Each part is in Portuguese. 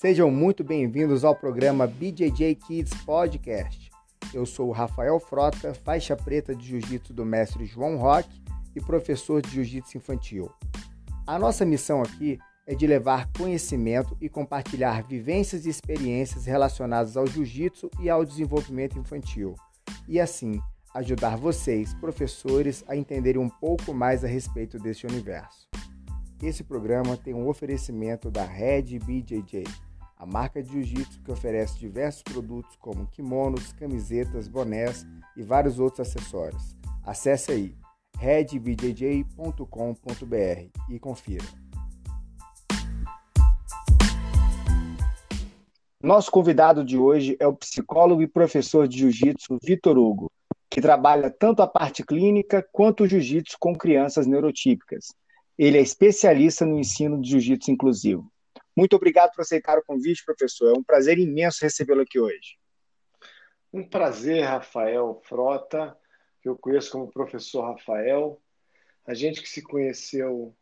Sejam muito bem-vindos ao programa BJJ Kids Podcast. Eu sou o Rafael Frota, faixa preta de jiu-jitsu do mestre João Roque e professor de jiu-jitsu infantil. A nossa missão aqui é de levar conhecimento e compartilhar vivências e experiências relacionadas ao jiu-jitsu e ao desenvolvimento infantil, e assim ajudar vocês, professores, a entenderem um pouco mais a respeito desse universo. Esse programa tem um oferecimento da Red BJJ, a marca de jiu-jitsu que oferece diversos produtos como kimonos, camisetas, bonés e vários outros acessórios. Acesse aí redbjj.com.br e confira. Nosso convidado de hoje é o psicólogo e professor de jiu-jitsu Vitor Hugo, que trabalha tanto a parte clínica quanto o jiu-jitsu com crianças neurotípicas. Ele é especialista no ensino de jiu-jitsu inclusivo. Muito obrigado por aceitar o convite, professor. É um prazer imenso recebê-lo aqui hoje. Um prazer, Rafael Frota, que eu conheço como professor Rafael. A gente que se conheceu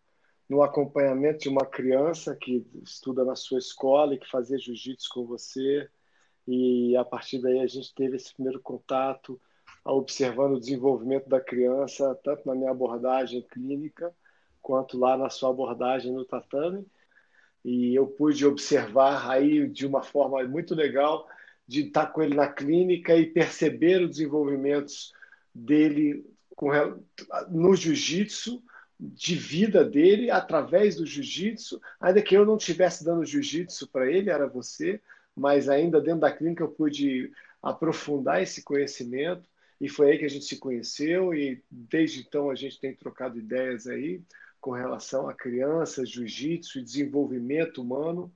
no acompanhamento de uma criança que estuda na sua escola e que fazia jiu-jitsu com você. E a partir daí a gente teve esse primeiro contato, observando o desenvolvimento da criança, tanto na minha abordagem clínica, quanto lá na sua abordagem no tatame. E eu pude observar aí de uma forma muito legal de estar com ele na clínica e perceber os desenvolvimentos dele no jiu-jitsu, de vida dele através do jiu-jitsu, ainda que eu não estivesse dando jiu-jitsu para ele, era você, mas ainda dentro da clínica eu pude aprofundar esse conhecimento e foi aí que a gente se conheceu e desde então a gente tem trocado ideias aí com relação a crianças, jiu-jitsu e desenvolvimento humano.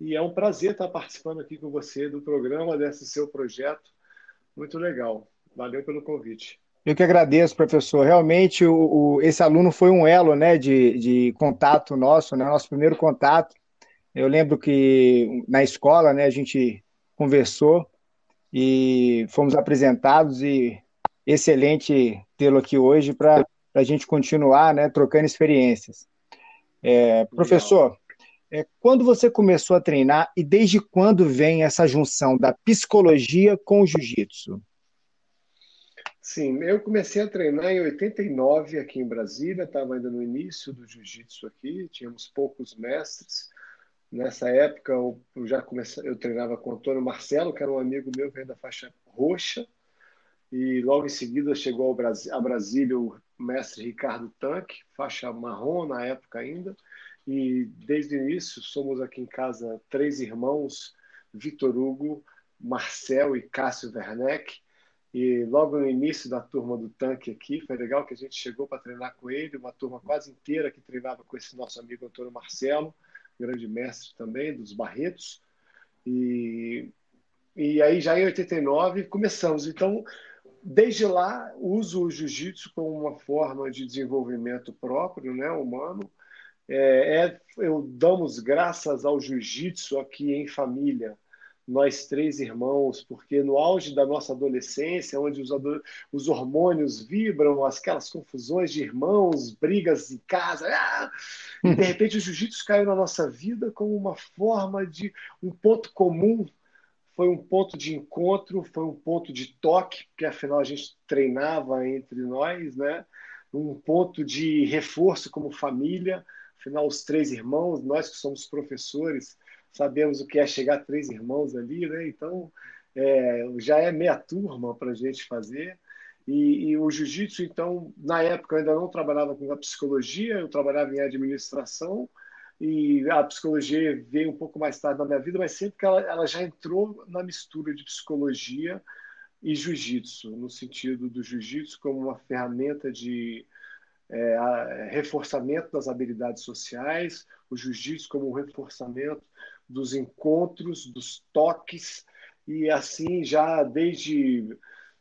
E é um prazer estar participando aqui com você do programa, desse seu projeto. Muito legal. Valeu pelo convite. Eu que agradeço, professor. Realmente, o, o, esse aluno foi um elo né, de, de contato nosso, né, nosso primeiro contato. Eu lembro que na escola né, a gente conversou e fomos apresentados e excelente tê-lo aqui hoje para a gente continuar né, trocando experiências. É, professor, é, quando você começou a treinar e desde quando vem essa junção da psicologia com o jiu-jitsu? Sim, eu comecei a treinar em 89 aqui em Brasília, estava ainda no início do jiu-jitsu aqui, tínhamos poucos mestres. Nessa época eu já comecei, eu treinava com o Antônio Marcelo, que era um amigo meu que veio da faixa roxa, e logo em seguida chegou ao Brasil, a Brasília o mestre Ricardo Tanque, faixa marrom na época ainda, e desde o início somos aqui em casa três irmãos, Vitor Hugo, Marcel e Cássio Werneck, e logo no início da turma do tanque aqui, foi legal que a gente chegou para treinar com ele, uma turma quase inteira que treinava com esse nosso amigo Antônio Marcelo, grande mestre também, dos Barretos. E, e aí já em 89 começamos. Então, desde lá, uso o jiu-jitsu como uma forma de desenvolvimento próprio, né, humano. É, é, eu damos graças ao jiu-jitsu aqui em família, nós três irmãos, porque no auge da nossa adolescência, onde os, os hormônios vibram, aquelas confusões de irmãos, brigas em casa, ah! e de repente o jiu-jitsu caiu na nossa vida como uma forma de um ponto comum, foi um ponto de encontro, foi um ponto de toque, porque afinal a gente treinava entre nós, né? Um ponto de reforço como família, afinal os três irmãos, nós que somos professores, sabemos o que é chegar três irmãos ali, né? Então, é, já é meia turma para a gente fazer. E, e o jiu-jitsu, então, na época eu ainda não trabalhava com a psicologia, eu trabalhava em administração, e a psicologia veio um pouco mais tarde na minha vida, mas sempre que ela, ela já entrou na mistura de psicologia e jiu-jitsu, no sentido do jiu-jitsu como uma ferramenta de é, reforçamento das habilidades sociais, o jiu-jitsu como um reforçamento dos encontros, dos toques, e assim já desde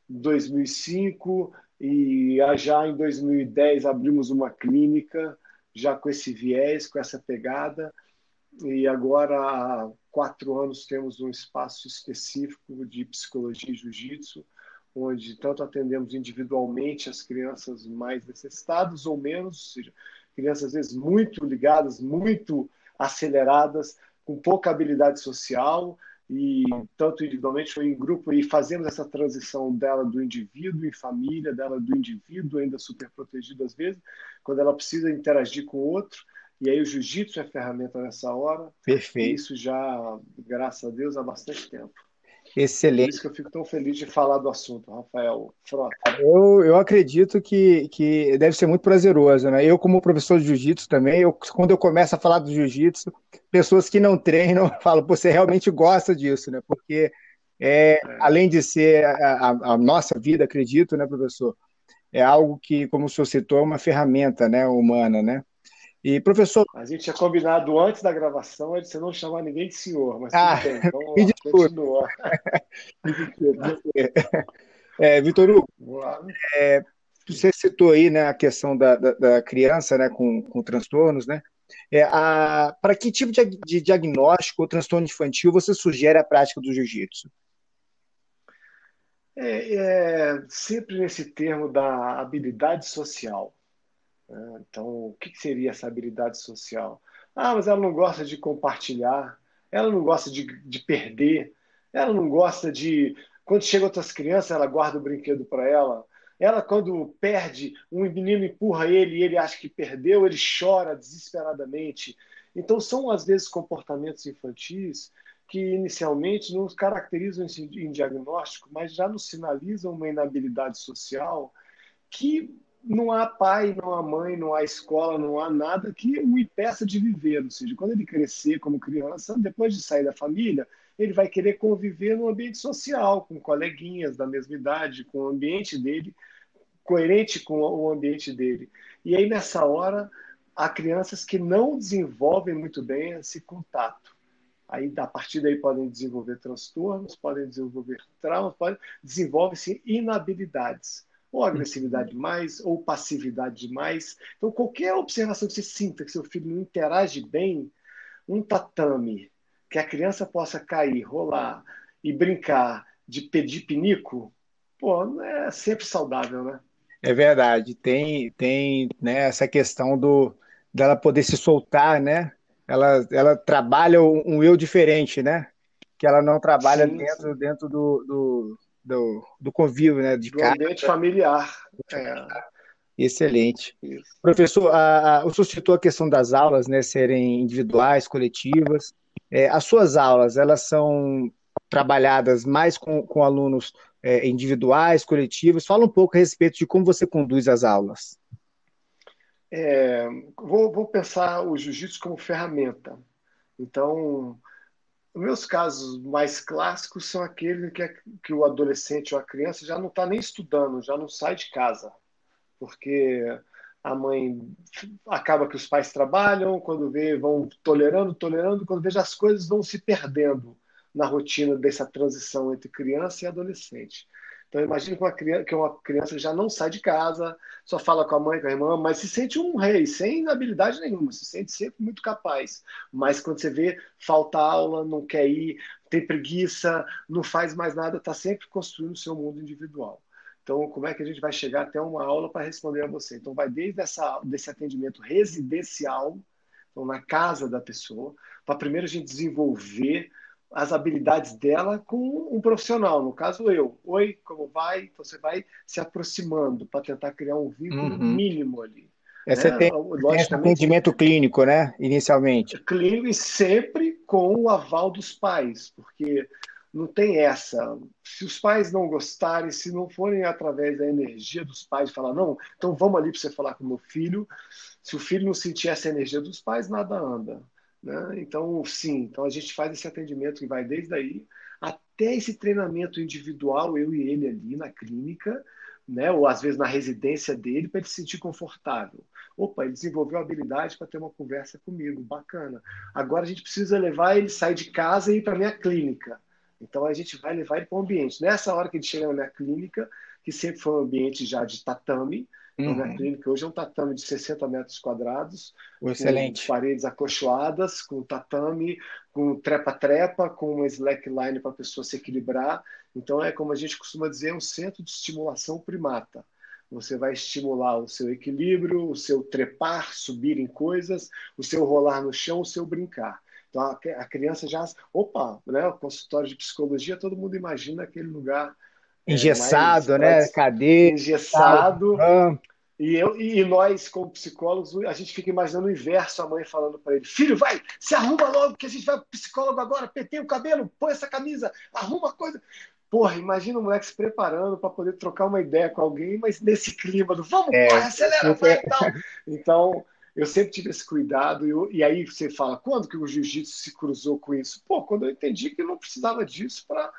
2005 e já em 2010 abrimos uma clínica já com esse viés, com essa pegada, e agora há quatro anos temos um espaço específico de psicologia e jiu-jitsu, onde tanto atendemos individualmente as crianças mais necessitadas ou menos, ou seja, crianças às vezes muito ligadas, muito aceleradas, com pouca habilidade social, e tanto individualmente ou em grupo, e fazemos essa transição dela do indivíduo em família, dela do indivíduo ainda super protegido às vezes, quando ela precisa interagir com o outro, e aí o jiu-jitsu é ferramenta nessa hora. Perfeito. Isso já, graças a Deus, há bastante tempo. Excelente. Por isso que eu fico tão feliz de falar do assunto, Rafael Frota. Eu, eu acredito que, que deve ser muito prazeroso, né? Eu, como professor de jiu-jitsu também, eu, quando eu começo a falar do jiu-jitsu, pessoas que não treinam falam, você realmente gosta disso, né? Porque é, é. além de ser a, a, a, nossa vida, acredito, né, professor? É algo que, como o senhor citou, é uma ferramenta né, humana, né? E, professor. A gente tinha combinado antes da gravação de você não chamar ninguém de senhor, mas ah, tudo bem. Então, me continua. é, Vitor Hugo, é, você citou aí né, a questão da, da, da criança né, com, com transtornos, né? É, para que tipo de, de diagnóstico ou transtorno infantil você sugere a prática do jiu-jitsu? É, é, sempre nesse termo da habilidade social. Né? Então, o que seria essa habilidade social? Ah, mas ela não gosta de compartilhar, ela não gosta de, de perder, ela não gosta de. Quando chega outras crianças, ela guarda o brinquedo para ela. Ela, quando perde, um menino empurra ele e ele acha que perdeu, ele chora desesperadamente. Então, são às vezes comportamentos infantis que inicialmente não caracterizam em diagnóstico, mas já nos sinalizam uma inabilidade social que não há pai, não há mãe, não há escola, não há nada que o impeça de viver. Ou seja, quando ele crescer como criança, depois de sair da família, ele vai querer conviver no ambiente social, com coleguinhas da mesma idade, com o ambiente dele, coerente com o ambiente dele. E aí, nessa hora, há crianças que não desenvolvem muito bem esse contato. Aí, a partir daí, podem desenvolver transtornos, podem desenvolver traumas, podem desenvolvem-se inabilidades ou agressividade demais, ou passividade demais. Então, qualquer observação que você sinta que seu filho não interage bem, um tatame, que a criança possa cair, rolar e brincar de pedir pinico, pô, é sempre saudável, né? É verdade. Tem, tem né, essa questão do dela poder se soltar, né? Ela, ela trabalha um eu diferente, né? Que ela não trabalha sim, dentro, sim. dentro do, do, do, do convívio, né? De do casa. ambiente familiar. É. Excelente. Isso. Professor, a, a, o senhor citou a questão das aulas, né, serem individuais, coletivas. É, as suas aulas, elas são trabalhadas mais com, com alunos é, individuais, coletivos? Fala um pouco a respeito de como você conduz as aulas. É, vou, vou pensar o jiu-jitsu como ferramenta. Então, meus casos mais clássicos são aqueles que, que o adolescente ou a criança já não está nem estudando, já não sai de casa, porque a mãe acaba que os pais trabalham, quando vê, vão tolerando, tolerando, quando veja as coisas vão se perdendo na rotina dessa transição entre criança e adolescente. Então, imagine que uma, criança, que uma criança já não sai de casa, só fala com a mãe, com a irmã, mas se sente um rei, sem habilidade nenhuma, se sente sempre muito capaz. Mas quando você vê, falta aula, não quer ir, tem preguiça, não faz mais nada, está sempre construindo o seu mundo individual. Então, como é que a gente vai chegar até uma aula para responder a você? Então, vai desde essa, desse atendimento residencial, então, na casa da pessoa, para primeiro a gente desenvolver as habilidades dela com um profissional, no caso eu. Oi, como vai? Então você vai se aproximando para tentar criar um vínculo uhum. mínimo ali. É, você né? tem, tem atendimento clínico, né? Inicialmente. Clínico e sempre com o aval dos pais, porque não tem essa. Se os pais não gostarem, se não forem através da energia dos pais, falar, não, então vamos ali para você falar com o meu filho. Se o filho não sentir essa energia dos pais, nada anda. Né? Então, sim, então a gente faz esse atendimento que vai desde aí até esse treinamento individual, eu e ele ali na clínica, né? ou às vezes na residência dele, para ele se sentir confortável. Opa, ele desenvolveu habilidade para ter uma conversa comigo, bacana. Agora a gente precisa levar ele sair de casa e ir para a minha clínica. Então a gente vai levar ele para o ambiente. Nessa hora que ele chega na minha clínica, que sempre foi um ambiente já de tatame, Uhum. Na clínica hoje é um tatame de 60 metros quadrados, Excelente. com paredes acolchoadas, com tatame, com trepa-trepa, com uma slackline para a pessoa se equilibrar. Então é como a gente costuma dizer, um centro de estimulação primata. Você vai estimular o seu equilíbrio, o seu trepar, subir em coisas, o seu rolar no chão, o seu brincar. Então a, criança já, opa, né? O consultório de psicologia, todo mundo imagina aquele lugar é, engessado, é, mais, né? Cadeira, engessado. E, eu, e nós, como psicólogos, a gente fica imaginando o inverso, a mãe falando para ele: Filho, vai, se arruma logo, que a gente vai para o psicólogo agora, pentei o cabelo, põe essa camisa, arruma a coisa. Porra, imagina o moleque se preparando para poder trocar uma ideia com alguém, mas nesse clima do vamos, é, porra, acelera, vai, então. Então, eu sempre tive esse cuidado. Eu, e aí você fala, quando que o jiu-jitsu se cruzou com isso? Pô, quando eu entendi que não precisava disso para.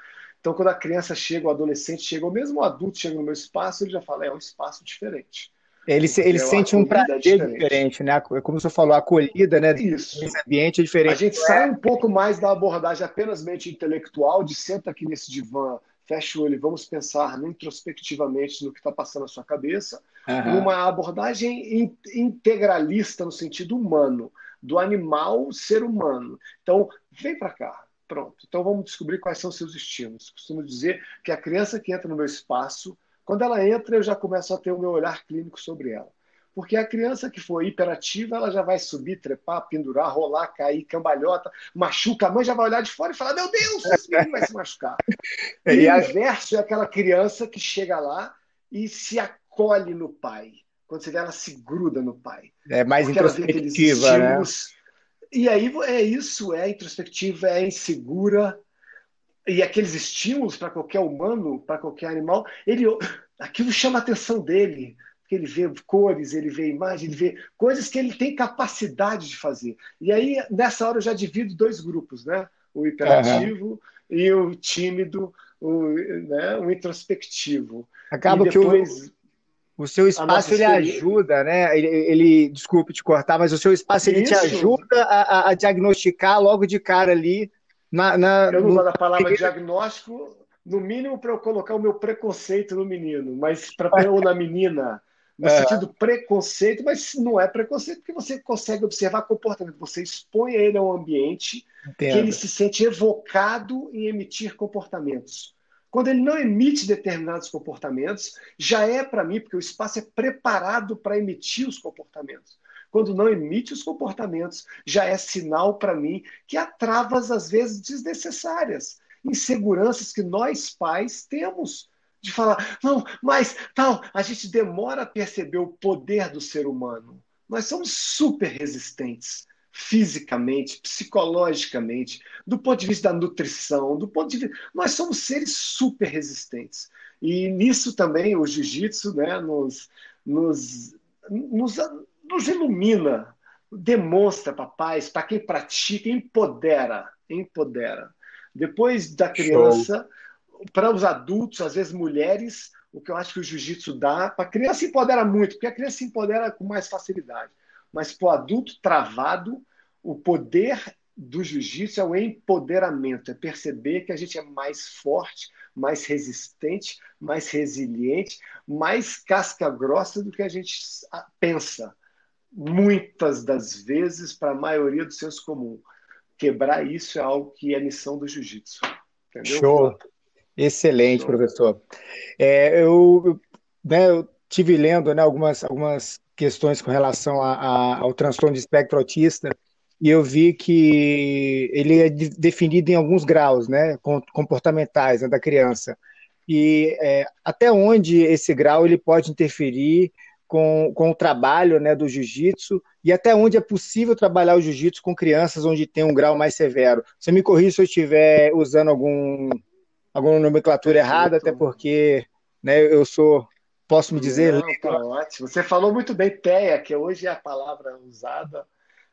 Então, quando a criança chega, o adolescente chega, ou mesmo o adulto chega no meu espaço, ele já fala, é um espaço diferente. Ele, ele sente um prazer diferente. diferente. né? Como você falou, a acolhida, né? Isso. Esse ambiente é diferente. A gente sai um pouco mais da abordagem apenas mente intelectual, de senta aqui nesse divã, fecha o olho e vamos pensar introspectivamente no que está passando na sua cabeça, uhum. numa abordagem integralista no sentido humano, do animal ser humano. Então, vem para cá. Pronto. Então vamos descobrir quais são seus estímulos. Costumo dizer que a criança que entra no meu espaço quando ela entra, eu já começo a ter o meu olhar clínico sobre ela. Porque a criança que for hiperativa, ela já vai subir, trepar, pendurar, rolar, cair, cambalhota, machuca. A mãe já vai olhar de fora e falar: Meu Deus, esse menino vai se machucar. E o inverso é aquela criança que chega lá e se acolhe no pai. Quando você vê, ela se gruda no pai. É mais Porque introspectiva, né? E aí é isso, é introspectiva, é insegura, e aqueles estímulos para qualquer humano, para qualquer animal, ele aquilo chama a atenção dele, porque ele vê cores, ele vê imagem, ele vê coisas que ele tem capacidade de fazer. E aí nessa hora eu já divido dois grupos, né? O hiperativo uhum. e o tímido, o, né? o introspectivo. Acaba depois... que o o seu espaço ele ajuda, né? Ele, ele, desculpe te cortar, mas o seu espaço ele Isso. te ajuda a, a, diagnosticar logo de cara ali na, na, eu não no... gosto da palavra diagnóstico, no mínimo para eu colocar o meu preconceito no menino, mas para ou na menina, no é. sentido preconceito, mas não é preconceito porque você consegue observar comportamento, você expõe ele a um ambiente Entendo. que ele se sente evocado em emitir comportamentos. Quando ele não emite determinados comportamentos, já é para mim, porque o espaço é preparado para emitir os comportamentos quando não emite os comportamentos, já é sinal para mim que há travas, às vezes, desnecessárias, inseguranças que nós pais temos de falar, não, mas tal, a gente demora a perceber o poder do ser humano. Nós somos super resistentes fisicamente, psicologicamente, do ponto de vista da nutrição, do ponto de vista. Nós somos seres super resistentes. E nisso também o jiu-jitsu né, nos, nos, nos, nos ilumina, demonstra para pais, para quem pratica, empodera, empodera. Depois da criança, para os adultos, às vezes mulheres, o que eu acho que o jiu-jitsu dá, para a criança empodera muito, porque a criança se empodera com mais facilidade. Mas para o adulto travado, o poder do jiu-jitsu é o empoderamento, é perceber que a gente é mais forte, mais resistente, mais resiliente, mais casca grossa do que a gente pensa muitas das vezes, para a maioria do senso comum. Quebrar isso é algo que é missão do jiu-jitsu. Show! Excelente, Show. professor. É, eu, né, eu tive lendo né, algumas, algumas questões com relação a, a, ao transtorno de espectro autista e eu vi que ele é definido em alguns graus né, comportamentais né, da criança. E é, até onde esse grau ele pode interferir com, com o trabalho né, do jiu-jitsu e até onde é possível trabalhar o jiu-jitsu com crianças onde tem um grau mais severo. Você me corrija se eu estiver usando algum, alguma nomenclatura errada, até porque né, eu sou, posso me dizer... Não, tá ótimo. Você falou muito bem TEA, que hoje é a palavra usada,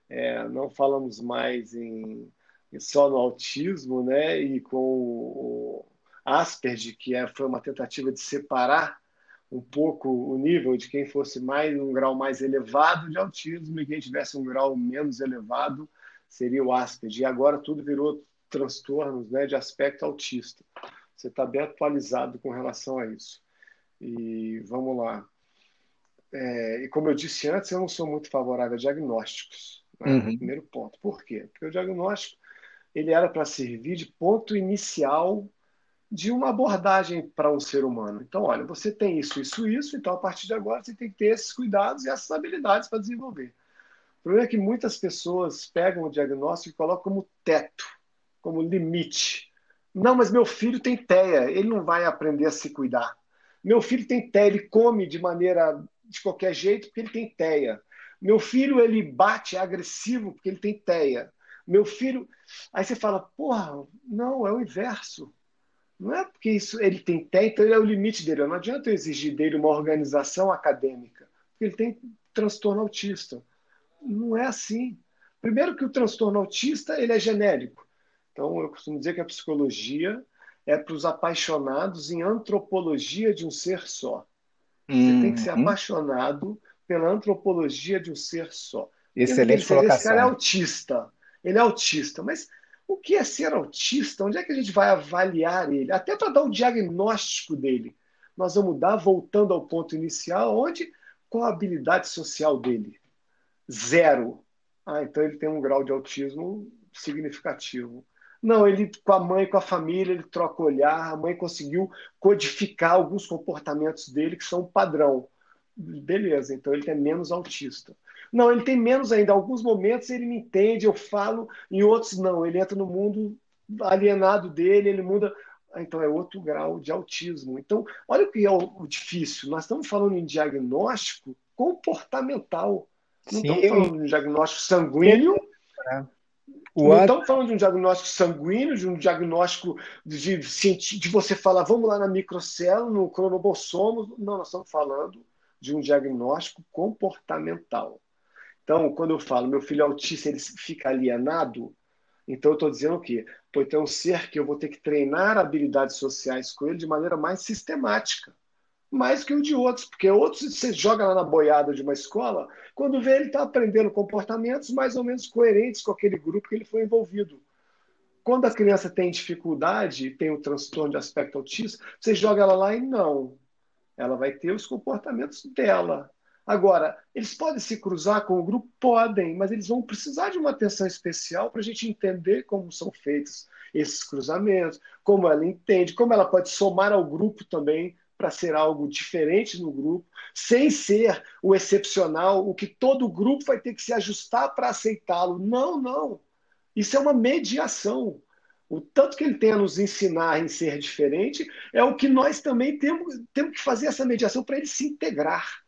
é, não falamos mais em, só no autismo, né, e com o Asperger, que é, foi uma tentativa de separar um pouco o nível de quem fosse mais um grau mais elevado de autismo e quem tivesse um grau menos elevado seria o Asperger. E agora tudo virou transtornos né, de aspecto autista. Você está bem atualizado com relação a isso. E vamos lá. É, e como eu disse antes, eu não sou muito favorável a diagnósticos. Né? Uhum. Primeiro ponto. Por quê? Porque o diagnóstico ele era para servir de ponto inicial de uma abordagem para um ser humano. Então, olha, você tem isso, isso, isso, então a partir de agora você tem que ter esses cuidados e essas habilidades para desenvolver. O problema é que muitas pessoas pegam o diagnóstico e colocam como teto, como limite. Não, mas meu filho tem TEA, ele não vai aprender a se cuidar. Meu filho tem TEA, ele come de maneira de qualquer jeito porque ele tem TEA. Meu filho ele bate, é agressivo porque ele tem TEA. Meu filho, aí você fala, porra, não, é o inverso. Não é porque isso ele tem TEA, então ele é o limite dele. Não adianta eu exigir dele uma organização acadêmica, porque ele tem transtorno autista. Não é assim. Primeiro que o transtorno autista ele é genérico. Então eu costumo dizer que a psicologia é para os apaixonados em antropologia de um ser só. Você uhum. tem que ser uhum. apaixonado pela antropologia de um ser só. Excelente colocação. Esse cara é autista. Ele é autista. Mas o que é ser autista? Onde é que a gente vai avaliar ele? Até para dar o diagnóstico dele. Nós vamos dar, voltando ao ponto inicial, onde qual a habilidade social dele? Zero. Ah, então ele tem um grau de autismo significativo. Não, ele com a mãe, com a família, ele troca olhar, a mãe conseguiu codificar alguns comportamentos dele que são padrão. Beleza, então ele é menos autista. Não, ele tem menos ainda. Em alguns momentos ele me entende, eu falo, em outros não. Ele entra no mundo alienado dele, ele muda. Ah, então é outro grau de autismo. Então, olha o que é o difícil. Nós estamos falando em diagnóstico comportamental. Não Sim, estamos falando de um diagnóstico sanguíneo. É. não estamos falando de um diagnóstico sanguíneo, de um diagnóstico de, de, de você falar, vamos lá na microcélula, no cromossomos. Não, nós estamos falando de um diagnóstico comportamental. Então, quando eu falo meu filho é autista, ele fica alienado, então eu estou dizendo o quê? Então é um ser que eu vou ter que treinar habilidades sociais com ele de maneira mais sistemática, mais que o de outros, porque outros você joga lá na boiada de uma escola, quando vê ele está aprendendo comportamentos mais ou menos coerentes com aquele grupo que ele foi envolvido. Quando a criança tem dificuldade, tem o transtorno de aspecto autista, você joga ela lá e não. Ela vai ter os comportamentos dela. Agora, eles podem se cruzar com o grupo? Podem, mas eles vão precisar de uma atenção especial para a gente entender como são feitos esses cruzamentos, como ela entende, como ela pode somar ao grupo também para ser algo diferente no grupo, sem ser o excepcional, o que todo grupo vai ter que se ajustar para aceitá-lo. Não, não. Isso é uma mediação. O tanto que ele tem a nos ensinar em ser diferente é o que nós também temos, temos que fazer essa mediação para ele se integrar.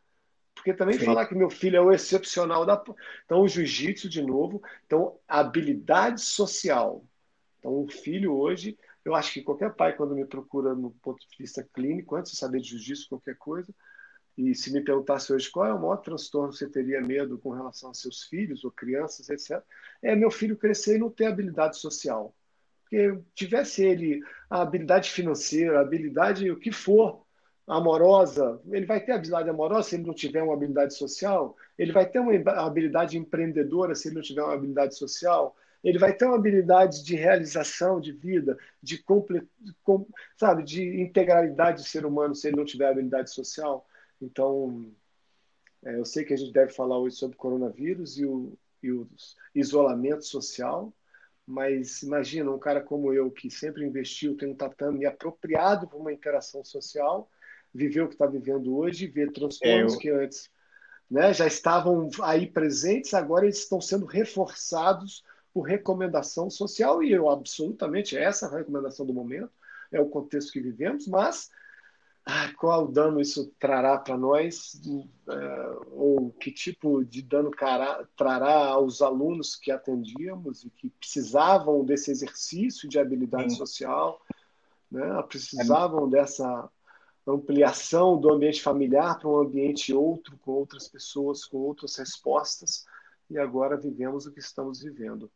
Porque também Sim. falar que meu filho é o excepcional da. Então, o jiu-jitsu, de novo, então, habilidade social. Então, o filho hoje, eu acho que qualquer pai, quando me procura no ponto de vista clínico, antes de saber de jiu-jitsu, qualquer coisa, e se me perguntasse hoje qual é o maior transtorno que você teria medo com relação a seus filhos ou crianças, etc., é meu filho crescer e não ter habilidade social. Porque tivesse ele a habilidade financeira, a habilidade, o que for, amorosa, ele vai ter habilidade amorosa se ele não tiver uma habilidade social, ele vai ter uma habilidade empreendedora se ele não tiver uma habilidade social, ele vai ter uma habilidade de realização de vida, de comple... com... sabe, de integralidade do ser humano se ele não tiver habilidade social. Então, é, eu sei que a gente deve falar hoje sobre coronavírus e o, e o isolamento social, mas imagina um cara como eu que sempre investiu, tem um tatame apropriado para uma interação social, viver o que está vivendo hoje, ver transtornos é, eu... que antes né, já estavam aí presentes, agora eles estão sendo reforçados por recomendação social, e eu absolutamente, essa é a recomendação do momento, é o contexto que vivemos, mas ah, qual dano isso trará para nós, uh, ou que tipo de dano trará aos alunos que atendíamos e que precisavam desse exercício de habilidade Sim. social, né, precisavam é. dessa ampliação do ambiente familiar para um ambiente outro, com outras pessoas, com outras respostas, e agora vivemos o que estamos vivendo.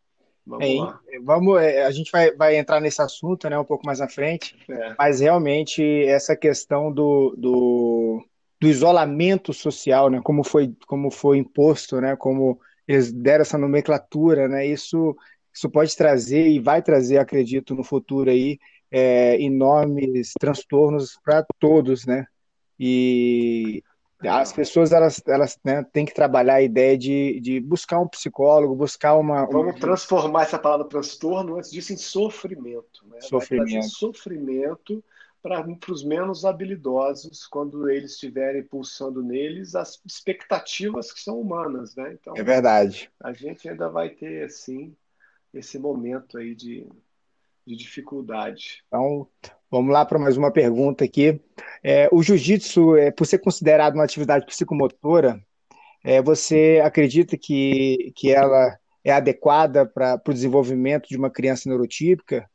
Vamos é, lá. Vamos, é, a gente vai, vai entrar nesse assunto né, um pouco mais à frente, é. mas realmente essa questão do, do, do, isolamento social, né, como, foi, como foi imposto, né, como eles deram essa nomenclatura, né, isso, isso pode trazer e vai trazer, acredito, no futuro aí, é, enormes transtornos para todos, né? E as pessoas elas, elas né, têm que trabalhar a ideia de, de buscar um psicólogo, buscar uma. Vamos uma... transformar essa palavra transtorno antes disso em sofrimento. Né? Sofrimento. sofrimento para os menos habilidosos, quando eles estiverem pulsando neles as expectativas que são humanas, né? Então, é verdade. A gente ainda vai ter, assim, esse momento aí de, de dificuldade. Então, vamos lá para mais uma pergunta aqui. É, o jiu-jitsu, é, por ser considerado uma atividade psicomotora, é, você acredita que, que ela é adequada para o desenvolvimento de uma criança neurotípica?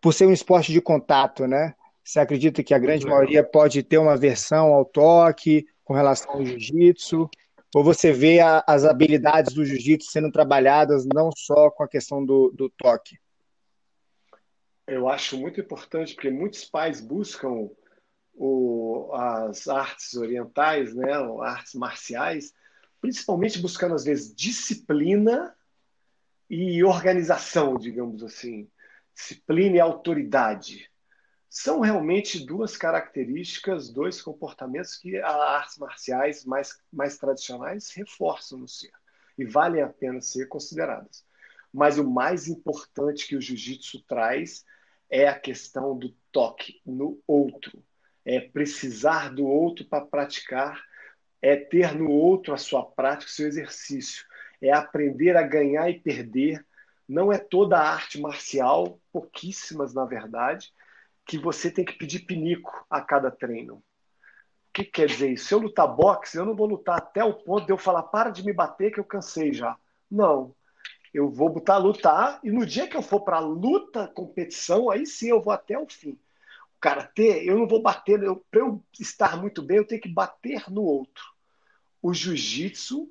Por ser um esporte de contato, né? Você acredita que a grande maioria pode ter uma versão ao toque com relação ao jiu-jitsu? Ou você vê a, as habilidades do jiu-jitsu sendo trabalhadas não só com a questão do, do toque? Eu acho muito importante, porque muitos pais buscam o, as artes orientais, né, artes marciais, principalmente buscando, às vezes, disciplina e organização, digamos assim. Disciplina e autoridade são realmente duas características, dois comportamentos que as artes marciais mais, mais tradicionais reforçam no ser e valem a pena ser consideradas. Mas o mais importante que o jiu-jitsu traz é a questão do toque no outro, é precisar do outro para praticar, é ter no outro a sua prática, o seu exercício, é aprender a ganhar e perder. Não é toda a arte marcial, pouquíssimas na verdade, que você tem que pedir pinico a cada treino. O que quer dizer isso? Se eu lutar boxe, eu não vou lutar até o ponto de eu falar para de me bater que eu cansei já. Não. Eu vou botar a lutar e no dia que eu for para luta, competição, aí sim eu vou até o fim. O karatê, eu não vou bater, para eu estar muito bem, eu tenho que bater no outro. O jiu-jitsu,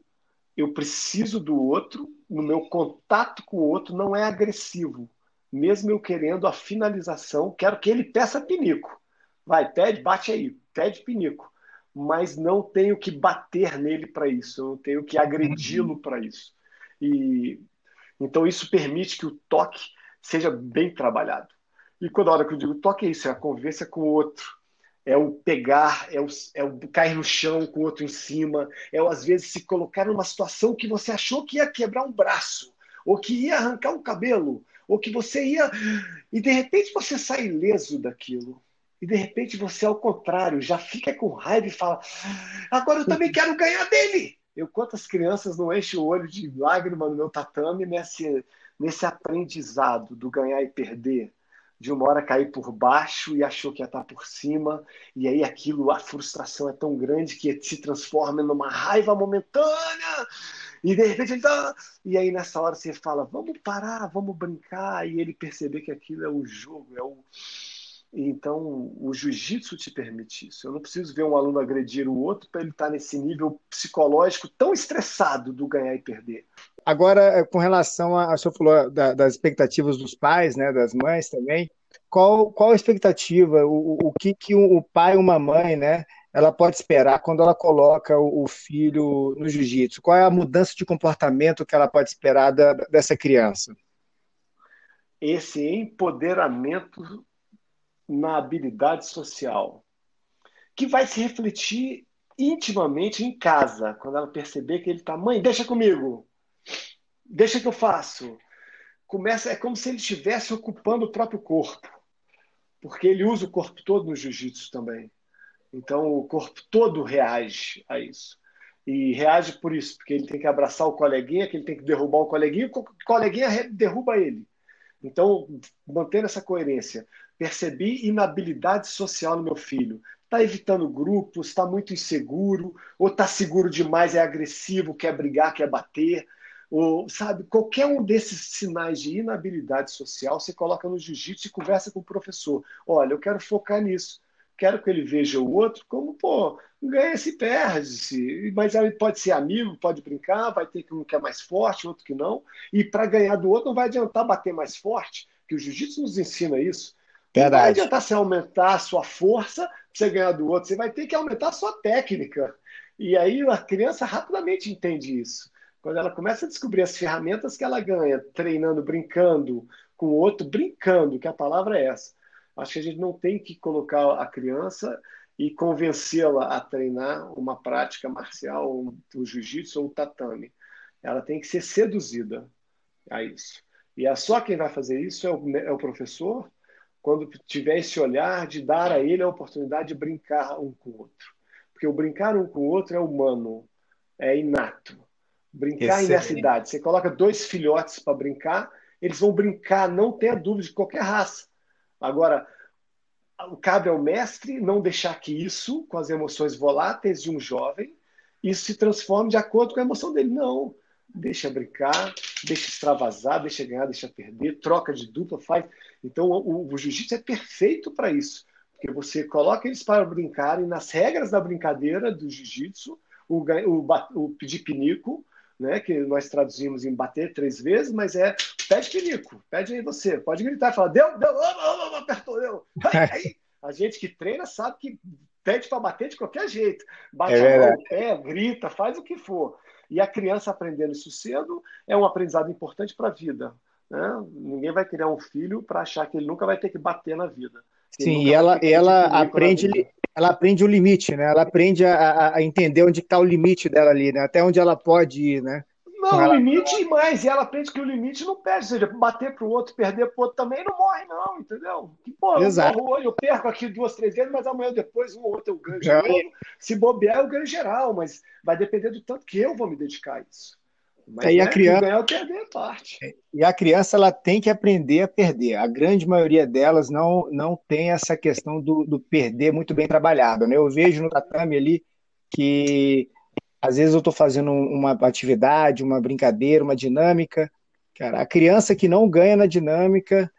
eu preciso do outro, no meu contato com o outro não é agressivo mesmo eu querendo a finalização, quero que ele peça pinico. Vai, pede, bate aí, pede pinico. Mas não tenho que bater nele para isso, eu não tenho que agredi-lo para isso. E então isso permite que o toque seja bem trabalhado. E quando a hora que eu digo toque é isso, é a convivência com o outro, é o pegar, é o, é o cair no chão com o outro em cima, é o, às vezes se colocar numa situação que você achou que ia quebrar um braço, ou que ia arrancar um cabelo, ou que você ia. E de repente você sai ileso daquilo. E de repente você, ao contrário, já fica com raiva e fala: agora eu também quero ganhar dele. Eu, quantas crianças não enchem o olho de lágrima no meu tatame nesse, nesse aprendizado do ganhar e perder? De uma hora cair por baixo e achou que ia estar por cima, e aí aquilo, a frustração é tão grande que se transforma numa raiva momentânea e de repente ele tá. E aí nessa hora você fala, vamos parar, vamos brincar, e ele perceber que aquilo é o jogo, é o. Então, o jiu-jitsu te permite isso. Eu não preciso ver um aluno agredir o outro para ele estar tá nesse nível psicológico tão estressado do ganhar e perder. Agora, com relação a, a senhor falou da, das expectativas dos pais, né, das mães também, qual, qual a expectativa, o, o que, que o pai uma mãe, né, ela pode esperar quando ela coloca o filho no jiu-jitsu? Qual é a mudança de comportamento que ela pode esperar da, dessa criança? Esse empoderamento na habilidade social, que vai se refletir intimamente em casa, quando ela perceber que ele está, mãe, deixa comigo, deixa que eu faço. Começa, é como se ele estivesse ocupando o próprio corpo, porque ele usa o corpo todo no jiu-jitsu também. Então o corpo todo reage a isso. E reage por isso, porque ele tem que abraçar o coleguinha, que ele tem que derrubar o coleguinha, o coleguinha derruba ele. Então, mantendo essa coerência, percebi inabilidade social no meu filho. Está evitando grupos, está muito inseguro, ou está seguro demais, é agressivo, quer brigar, quer bater. Ou, sabe, qualquer um desses sinais de inabilidade social, você coloca no jiu-jitsu e conversa com o professor. Olha, eu quero focar nisso quero que ele veja o outro como, pô, ganha-se perde-se. Mas ele pode ser amigo, pode brincar, vai ter que um que é mais forte, outro que não. E para ganhar do outro não vai adiantar bater mais forte, que o jiu-jitsu nos ensina isso. Verdade. Não vai adiantar você aumentar a sua força para você ganhar do outro, você vai ter que aumentar a sua técnica. E aí a criança rapidamente entende isso. Quando ela começa a descobrir as ferramentas que ela ganha, treinando, brincando com o outro, brincando, que a palavra é essa Acho que a gente não tem que colocar a criança e convencê-la a treinar uma prática marcial, o jiu-jitsu ou o tatame. Ela tem que ser seduzida a isso. E é só quem vai fazer isso é o, é o professor, quando tiver esse olhar de dar a ele a oportunidade de brincar um com o outro. Porque o brincar um com o outro é humano, é inato. Brincar Excelente. em diversidade. Você coloca dois filhotes para brincar, eles vão brincar, não tenha dúvida de qualquer raça. Agora, cabe ao mestre não deixar que isso, com as emoções voláteis de um jovem, isso se transforme de acordo com a emoção dele. Não. Deixa brincar, deixa extravasar, deixa ganhar, deixa perder, troca de dupla, faz. Então, o, o jiu-jitsu é perfeito para isso. Porque você coloca eles para brincarem nas regras da brincadeira do jiu-jitsu, o, o, o pedir pinico, né, que nós traduzimos em bater três vezes, mas é pede pinico, pede aí você, pode gritar, fala, deu, deu, oh, oh, apertou, deu. A gente que treina sabe que pede para bater de qualquer jeito, bate é a mão, pé, grita, faz o que for. E a criança aprendendo isso cedo é um aprendizado importante para a vida. Né? Ninguém vai criar um filho para achar que ele nunca vai ter que bater na vida. Sim, e ela, ela aprende, ela aprende o limite, né? Ela aprende a, a entender onde está o limite dela ali, né? Até onde ela pode ir, né? Não, ela... o limite e mais, e ela aprende que o limite não perde, ou seja, bater para o outro, perder para o outro também não morre, não, entendeu? Que, pô, Exato. eu, morro hoje, eu perco aqui duas, três vezes, mas amanhã depois um ou outro eu ganho de novo. Se bobear, eu ganho geral, mas vai depender do tanto que eu vou me dedicar a isso. Mas é, e a né, criança ganhar ou perder parte. É, e a criança ela tem que aprender a perder. A grande maioria delas não não tem essa questão do, do perder muito bem trabalhado. Né? Eu vejo no tatame ali que às vezes eu estou fazendo uma atividade, uma brincadeira, uma dinâmica. Cara, a criança que não ganha na dinâmica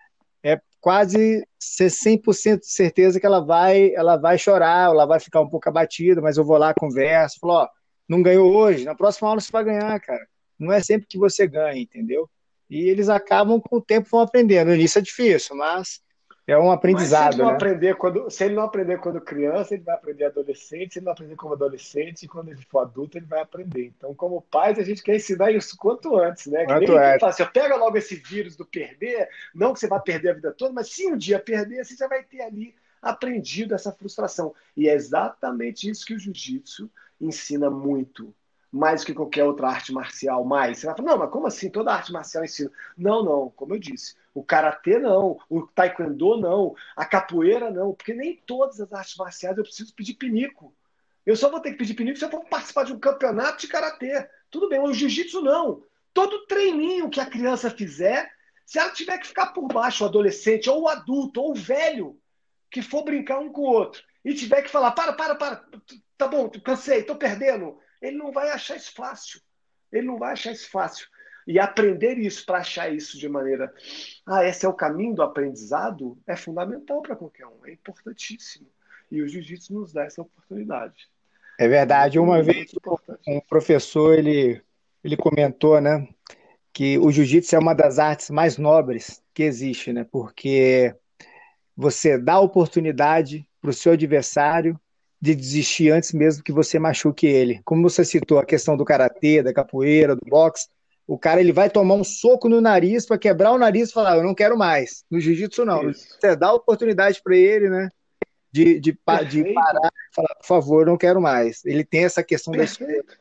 é quase 100% de certeza que ela vai, ela vai chorar, ela vai ficar um pouco abatida, mas eu vou lá, converso, falo, ó, não ganhou hoje, na próxima aula você vai ganhar, cara não é sempre que você ganha, entendeu? E eles acabam com o tempo vão aprendendo. No início é difícil, mas é um aprendizado. Mas se, ele não né? aprender quando, se ele não aprender quando criança, ele vai aprender adolescente. Se ele não aprender como adolescente, e quando ele for adulto, ele vai aprender. Então, como pais, a gente quer ensinar isso quanto antes, né? Quanto que nem fala, você pega logo esse vírus do perder, não que você vai perder a vida toda, mas se um dia perder, você já vai ter ali aprendido essa frustração. E é exatamente isso que o jiu-jitsu ensina muito mais do que qualquer outra arte marcial, mais. Você vai falar, não, mas como assim? Toda arte marcial ensina. Não, não, como eu disse. O karatê não, o taekwondo não, a capoeira não, porque nem todas as artes marciais eu preciso pedir pinico. Eu só vou ter que pedir pinico se eu for participar de um campeonato de karatê. Tudo bem, o jiu-jitsu não. Todo treininho que a criança fizer, se ela tiver que ficar por baixo, o adolescente, ou o adulto, ou o velho, que for brincar um com o outro, e tiver que falar, para, para, para, tá bom, cansei, tô perdendo, ele não vai achar isso fácil. Ele não vai achar isso fácil. E aprender isso para achar isso de maneira. Ah, esse é o caminho do aprendizado é fundamental para qualquer um, é importantíssimo. E o jiu-jitsu nos dá essa oportunidade. É verdade. Uma vez um professor ele, ele comentou, né, que o jiu-jitsu é uma das artes mais nobres que existe, né? Porque você dá oportunidade para o seu adversário de desistir antes mesmo que você machuque ele. Como você citou a questão do karatê, da capoeira, do boxe, o cara ele vai tomar um soco no nariz para quebrar o nariz e falar, eu não quero mais. No jiu-jitsu não. Isso. Você dá oportunidade para ele, né? De, de, de parar e falar, por favor, não quero mais. Ele tem essa questão Perfeito. da escolha.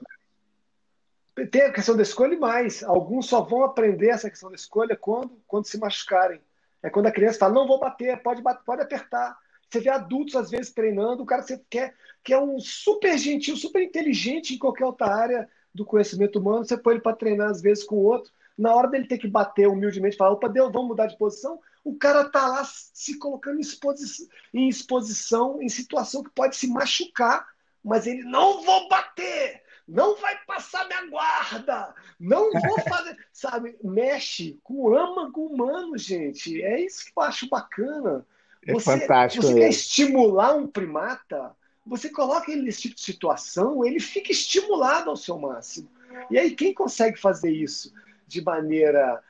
Tem a questão da escolha e mais. Alguns só vão aprender essa questão da escolha quando, quando se machucarem. É quando a criança fala, não vou bater, pode, bater, pode apertar. Você vê adultos, às vezes, treinando, o cara você quer, que é um super gentil, super inteligente em qualquer outra área do conhecimento humano, você põe ele para treinar, às vezes, com o outro. Na hora dele ter que bater humildemente falar, opa, Deus, vamos mudar de posição, o cara tá lá se colocando em exposição, em exposição, em situação que pode se machucar, mas ele não vou bater, não vai passar minha guarda, não vou fazer, sabe? Mexe com o âmago humano, gente. É isso que eu acho bacana. É você, fantástico. Você quer estimular um primata, você coloca ele nesse tipo de situação, ele fica estimulado ao seu máximo. E aí, quem consegue fazer isso de maneira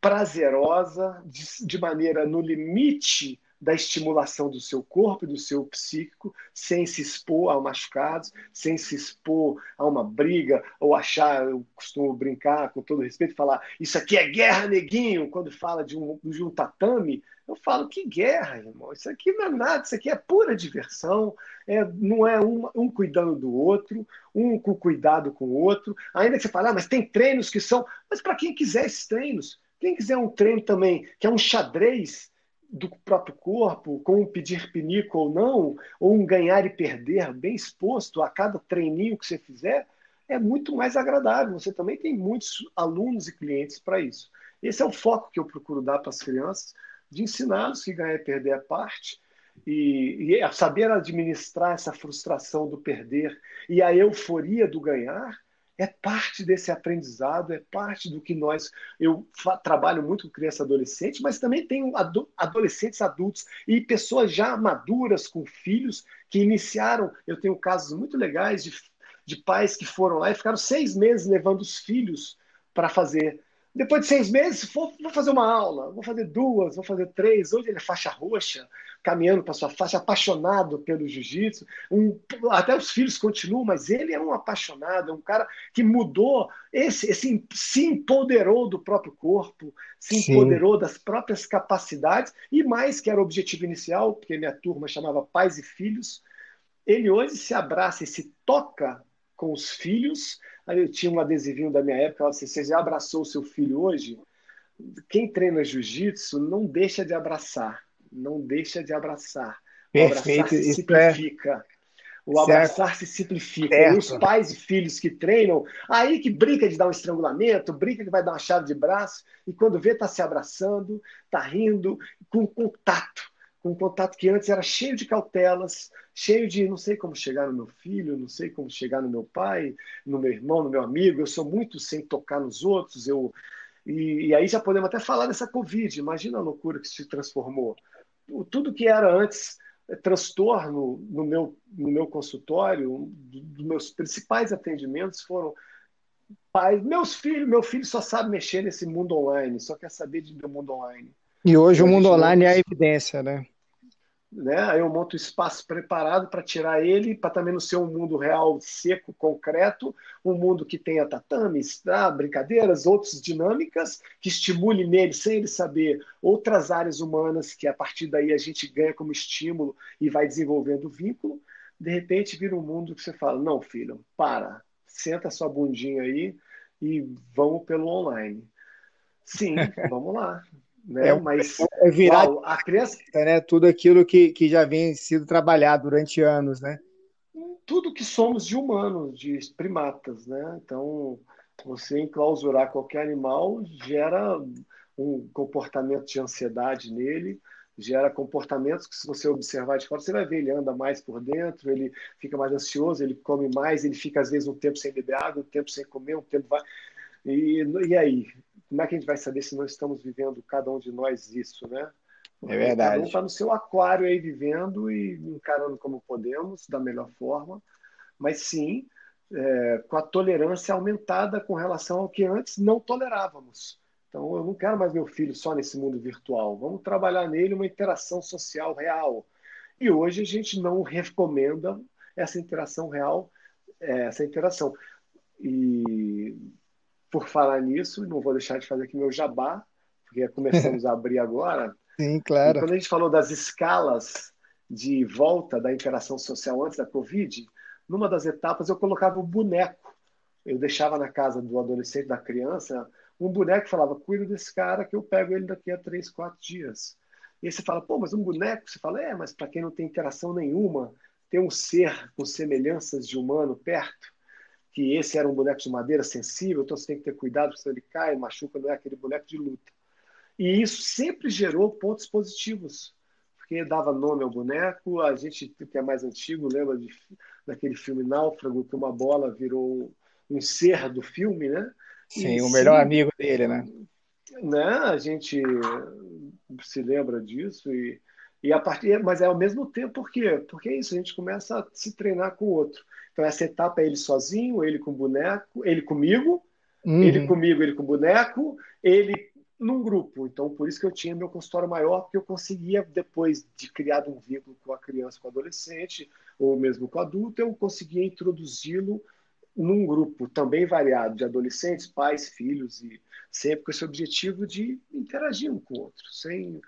prazerosa, de, de maneira no limite da estimulação do seu corpo e do seu psíquico, sem se expor a machucados, sem se expor a uma briga, ou achar, eu costumo brincar com todo respeito, falar isso aqui é guerra, neguinho, quando fala de um, de um tatame, eu falo que guerra, irmão, isso aqui não é nada, isso aqui é pura diversão, é, não é um, um cuidando do outro, um com cuidado com o outro, ainda que você fale, ah, mas tem treinos que são, mas para quem quiser esses treinos, quem quiser um treino também, que é um xadrez, do próprio corpo, com um pedir pinico ou não, ou um ganhar e perder bem exposto a cada treininho que você fizer, é muito mais agradável. Você também tem muitos alunos e clientes para isso. Esse é o foco que eu procuro dar para as crianças, de ensiná-los que ganhar e perder é parte, e, e saber administrar essa frustração do perder e a euforia do ganhar é parte desse aprendizado, é parte do que nós. Eu trabalho muito com criança e adolescente, mas também tenho adolescentes adultos e pessoas já maduras com filhos que iniciaram. Eu tenho casos muito legais de, de pais que foram lá e ficaram seis meses levando os filhos para fazer depois de seis meses, vou, vou, fazer uma aula, vou fazer duas, vou fazer três. Hoje ele é faixa roxa, caminhando para sua faixa, apaixonado pelo jiu-jitsu. Um, até os filhos continuam, mas ele é um apaixonado, é um cara que mudou, esse, esse se empoderou do próprio corpo, se empoderou Sim. das próprias capacidades, e mais que era o objetivo inicial, porque minha turma chamava Pais e Filhos, ele hoje se abraça e se toca com os filhos Aí eu tinha um adesivinho da minha época, assim, você já abraçou o seu filho hoje? Quem treina jiu-jitsu não deixa de abraçar, não deixa de abraçar. O Perfeito. abraçar se é simplifica. É... O abraçar certo. se simplifica. Certo. E os pais e filhos que treinam, aí que brinca de dar um estrangulamento, brinca que vai dar uma chave de braço, e quando vê, tá se abraçando, tá rindo, com contato um contato que antes era cheio de cautelas, cheio de não sei como chegar no meu filho, não sei como chegar no meu pai, no meu irmão, no meu amigo. Eu sou muito sem tocar nos outros. Eu e, e aí já podemos até falar dessa Covid. Imagina a loucura que se transformou. Tudo que era antes é, transtorno no meu, no meu consultório, dos meus principais atendimentos foram pais, meus filhos, meu filho só sabe mexer nesse mundo online, só quer saber de meu mundo online. E hoje o mundo online é a evidência, né? Né? Aí eu monto espaço preparado para tirar ele, para também não ser um mundo real, seco, concreto, um mundo que tenha tatames, tá? brincadeiras, outras dinâmicas, que estimule nele, sem ele saber, outras áreas humanas que a partir daí a gente ganha como estímulo e vai desenvolvendo o vínculo. De repente vira um mundo que você fala: não, filho, para, senta sua bundinha aí e vamos pelo online. Sim, vamos lá. Né? É, Mas é virar uau, a criança, né? Tudo aquilo que, que já vem sido trabalhado durante anos, né? Tudo que somos de humanos, de primatas, né? Então, você enclausurar qualquer animal gera um comportamento de ansiedade nele, gera comportamentos que, se você observar de fora, você vai ver, ele anda mais por dentro, ele fica mais ansioso, ele come mais, ele fica, às vezes, um tempo sem beber água, um tempo sem comer, um tempo vai. E, e aí? Como é que a gente vai saber se nós estamos vivendo, cada um de nós, isso, né? É verdade. Cada um está no seu aquário aí vivendo e encarando como podemos, da melhor forma, mas sim é, com a tolerância aumentada com relação ao que antes não tolerávamos. Então, eu não quero mais meu filho só nesse mundo virtual. Vamos trabalhar nele uma interação social real. E hoje a gente não recomenda essa interação real, é, essa interação. E por falar nisso, não vou deixar de fazer aqui meu jabá, porque começamos a abrir agora. Sim, claro. E quando a gente falou das escalas de volta da interação social antes da Covid, numa das etapas eu colocava o um boneco. Eu deixava na casa do adolescente, da criança, um boneco e falava: cuida desse cara que eu pego ele daqui a três, quatro dias. E aí você fala: pô, mas um boneco? Você fala: é, mas para quem não tem interação nenhuma, ter um ser com semelhanças de humano perto, que esse era um boneco de madeira sensível, então você tem que ter cuidado, porque senão ele cai, machuca, não é aquele boneco de luta. E isso sempre gerou pontos positivos, porque dava nome ao boneco. A gente que é mais antigo lembra de, daquele filme Náufrago, que uma bola virou um ser do filme, né? Sim, e, o melhor sim, amigo dele, né? né? A gente se lembra disso e, e a partir, mas é ao mesmo tempo por quê? Porque é isso, a gente começa a se treinar com o outro. Então, essa etapa é ele sozinho, ele com boneco, ele comigo, uhum. ele comigo, ele com boneco, ele num grupo. Então, por isso que eu tinha meu consultório maior, porque eu conseguia, depois de criar um vínculo com a criança, com o adolescente, ou mesmo com o adulto, eu conseguia introduzi-lo num grupo também variado de adolescentes, pais, filhos, e sempre com esse objetivo de interagir um com o outro, sem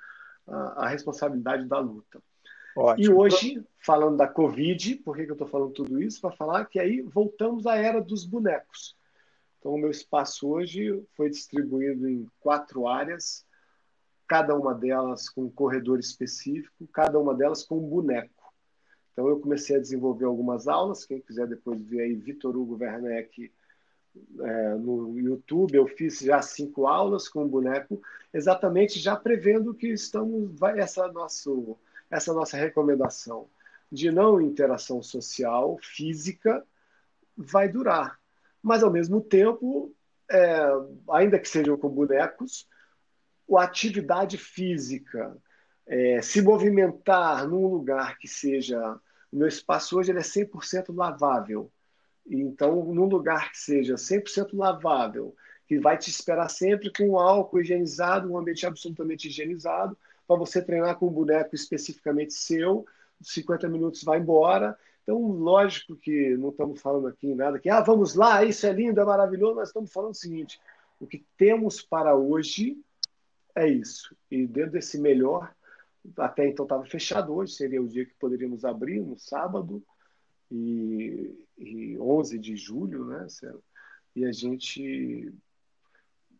a, a responsabilidade da luta. Ótimo. E hoje, falando da Covid, por que, que eu estou falando tudo isso? Para falar que aí voltamos à era dos bonecos. Então, o meu espaço hoje foi distribuído em quatro áreas. cada uma delas com um corredor específico, cada uma delas com um boneco. Então eu comecei a desenvolver algumas aulas, quem quiser depois ver aí Vitor Hugo Werneck é, no YouTube, eu fiz já cinco aulas com o boneco, exatamente já prevendo que estamos vai, essa nossa essa nossa recomendação de não interação social física vai durar, mas ao mesmo tempo, é, ainda que sejam com bonecos, a atividade física, é, se movimentar num lugar que seja o meu espaço hoje ele é 100% lavável. Então, num lugar que seja 100% lavável, que vai te esperar sempre com álcool higienizado, um ambiente absolutamente higienizado, para você treinar com um boneco especificamente seu, 50 minutos vai embora. Então, lógico que não estamos falando aqui em nada que, ah, vamos lá, isso é lindo, é maravilhoso, nós estamos falando o seguinte: o que temos para hoje é isso. E dentro desse melhor, até então estava fechado hoje, seria o dia que poderíamos abrir, no sábado, e, e 11 de julho, né? E a gente,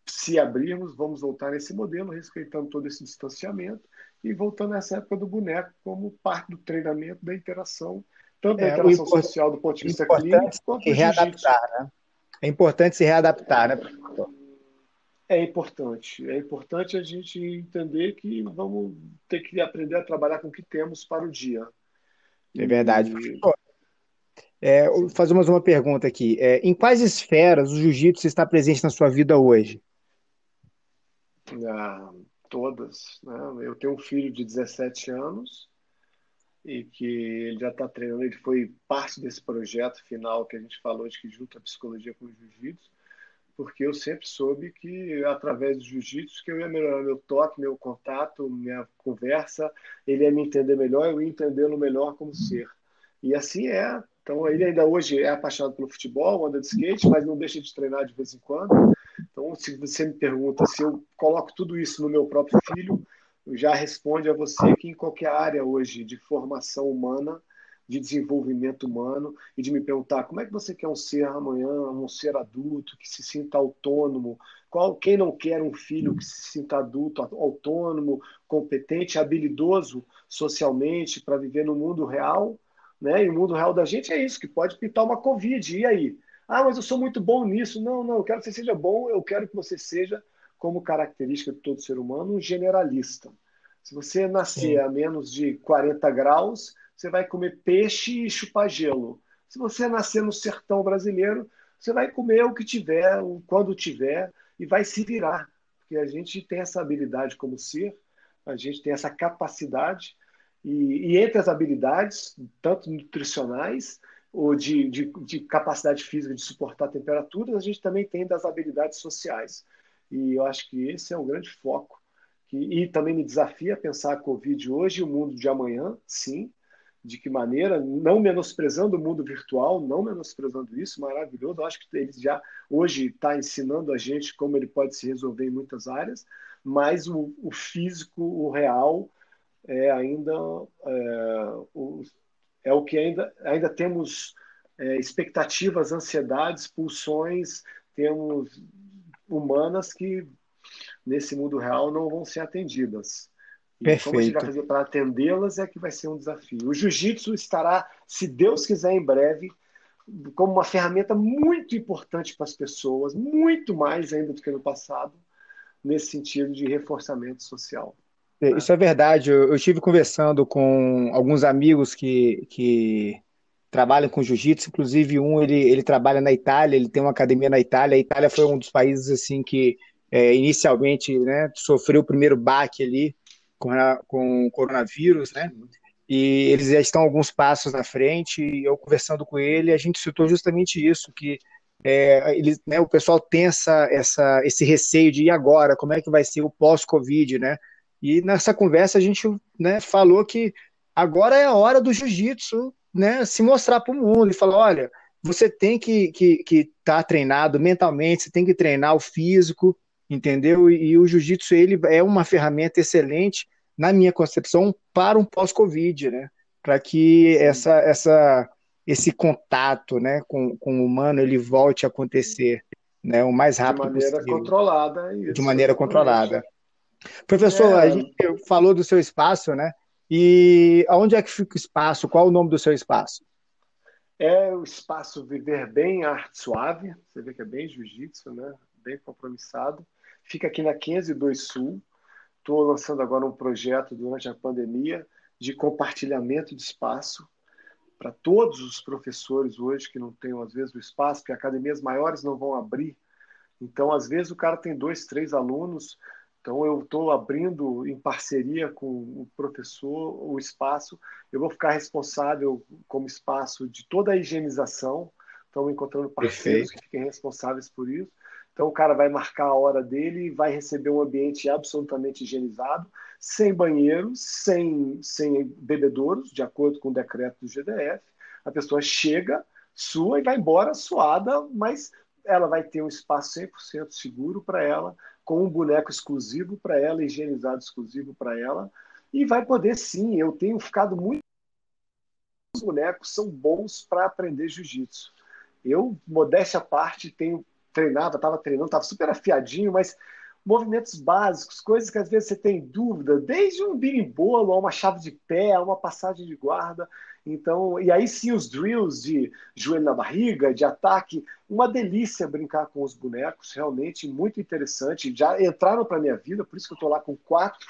se abrirmos, vamos voltar nesse modelo, respeitando todo esse distanciamento e voltando nessa época do boneco como parte do treinamento da interação, tanto da é, interação social do ponto de vista clínico quanto do readaptar, né? É importante se readaptar, né, É importante. É importante a gente entender que vamos ter que aprender a trabalhar com o que temos para o dia. É verdade. E... É, fazer mais uma pergunta aqui. É, em quais esferas o jiu-jitsu está presente na sua vida hoje? Ah, todas. Né? Eu tenho um filho de 17 anos e que ele já está treinando, ele foi parte desse projeto final que a gente falou de que junta a psicologia com o jiu-jitsu, porque eu sempre soube que através do jiu-jitsu que eu ia melhorar meu toque, meu contato, minha conversa, ele ia me entender melhor, eu ia entendê-lo melhor como ser. E assim é, então, ele ainda hoje é apaixonado pelo futebol, anda de skate, mas não deixa de treinar de vez em quando. Então, se você me pergunta se eu coloco tudo isso no meu próprio filho, já responde a você que em qualquer área hoje de formação humana, de desenvolvimento humano, e de me perguntar como é que você quer um ser amanhã, um ser adulto, que se sinta autônomo, qual, quem não quer um filho que se sinta adulto, autônomo, competente, habilidoso socialmente para viver no mundo real, né? E o mundo real da gente é isso, que pode pintar uma Covid. E aí? Ah, mas eu sou muito bom nisso. Não, não, eu quero que você seja bom, eu quero que você seja, como característica de todo ser humano, um generalista. Se você nascer Sim. a menos de 40 graus, você vai comer peixe e chupar gelo. Se você nascer no sertão brasileiro, você vai comer o que tiver, quando tiver, e vai se virar. Porque a gente tem essa habilidade como ser, a gente tem essa capacidade e, e entre as habilidades, tanto nutricionais ou de, de, de, capacidade física de suportar temperaturas, a gente também tem das habilidades sociais. E eu acho que esse é o grande foco. Que, e também me desafia a pensar a Covid hoje e o mundo de amanhã, sim. De que maneira, não menosprezando o mundo virtual, não menosprezando isso, maravilhoso. Eu acho que ele já hoje está ensinando a gente como ele pode se resolver em muitas áreas, mas o, o físico, o real, é ainda é, é o que ainda, ainda temos é, expectativas, ansiedades, pulsões, temos humanas que nesse mundo real não vão ser atendidas. E Perfeito. como a gente vai fazer para atendê-las é que vai ser um desafio. O jiu-jitsu estará, se Deus quiser, em breve, como uma ferramenta muito importante para as pessoas, muito mais ainda do que no passado, nesse sentido de reforçamento social. É, isso é verdade. Eu, eu estive conversando com alguns amigos que, que trabalham com jiu-jitsu, inclusive um ele, ele trabalha na Itália, ele tem uma academia na Itália. A Itália foi um dos países assim que é, inicialmente né, sofreu o primeiro baque ali com, a, com o coronavírus, né? E eles já estão alguns passos na frente. E eu conversando com ele, a gente citou justamente isso que é, eles, né, o pessoal tem essa, essa, esse receio de e agora, como é que vai ser o pós-Covid, né? E nessa conversa a gente né, falou que agora é a hora do jiu-jitsu né, se mostrar para o mundo e falar: olha, você tem que estar que, que tá treinado mentalmente, você tem que treinar o físico, entendeu? E, e o jiu-jitsu ele é uma ferramenta excelente, na minha concepção, para um pós-Covid, né? Para que essa, essa, esse contato né, com, com o humano ele volte a acontecer né, o mais rápido possível. De maneira possível. controlada. Isso, de maneira controlada. Professor, é... a gente falou do seu espaço, né? E aonde é que fica o espaço? Qual o nome do seu espaço? É o espaço Viver Bem Arte Suave. Você vê que é bem jiu-jitsu, né? Bem compromissado. Fica aqui na 502 Sul. Estou lançando agora um projeto durante a pandemia de compartilhamento de espaço para todos os professores hoje que não têm, às vezes, o espaço, porque academias maiores não vão abrir. Então, às vezes, o cara tem dois, três alunos. Então, eu estou abrindo em parceria com o professor o espaço. Eu vou ficar responsável como espaço de toda a higienização. Estamos encontrando parceiros Perfeito. que fiquem responsáveis por isso. Então, o cara vai marcar a hora dele e vai receber um ambiente absolutamente higienizado, sem banheiros, sem, sem bebedouros, de acordo com o decreto do GDF. A pessoa chega, sua e vai embora suada, mas ela vai ter um espaço 100% seguro para ela, com um boneco exclusivo para ela, higienizado exclusivo para ela, e vai poder sim. Eu tenho ficado muito. Os bonecos são bons para aprender jiu-jitsu. Eu, modéstia à parte, tenho treinava, estava treinando, estava super afiadinho, mas movimentos básicos, coisas que às vezes você tem dúvida, desde um birimbolo a uma chave de pé, a uma passagem de guarda. Então, e aí sim os drills de joelho na barriga, de ataque, uma delícia brincar com os bonecos, realmente muito interessante. Já entraram para minha vida, por isso que eu estou lá com quatro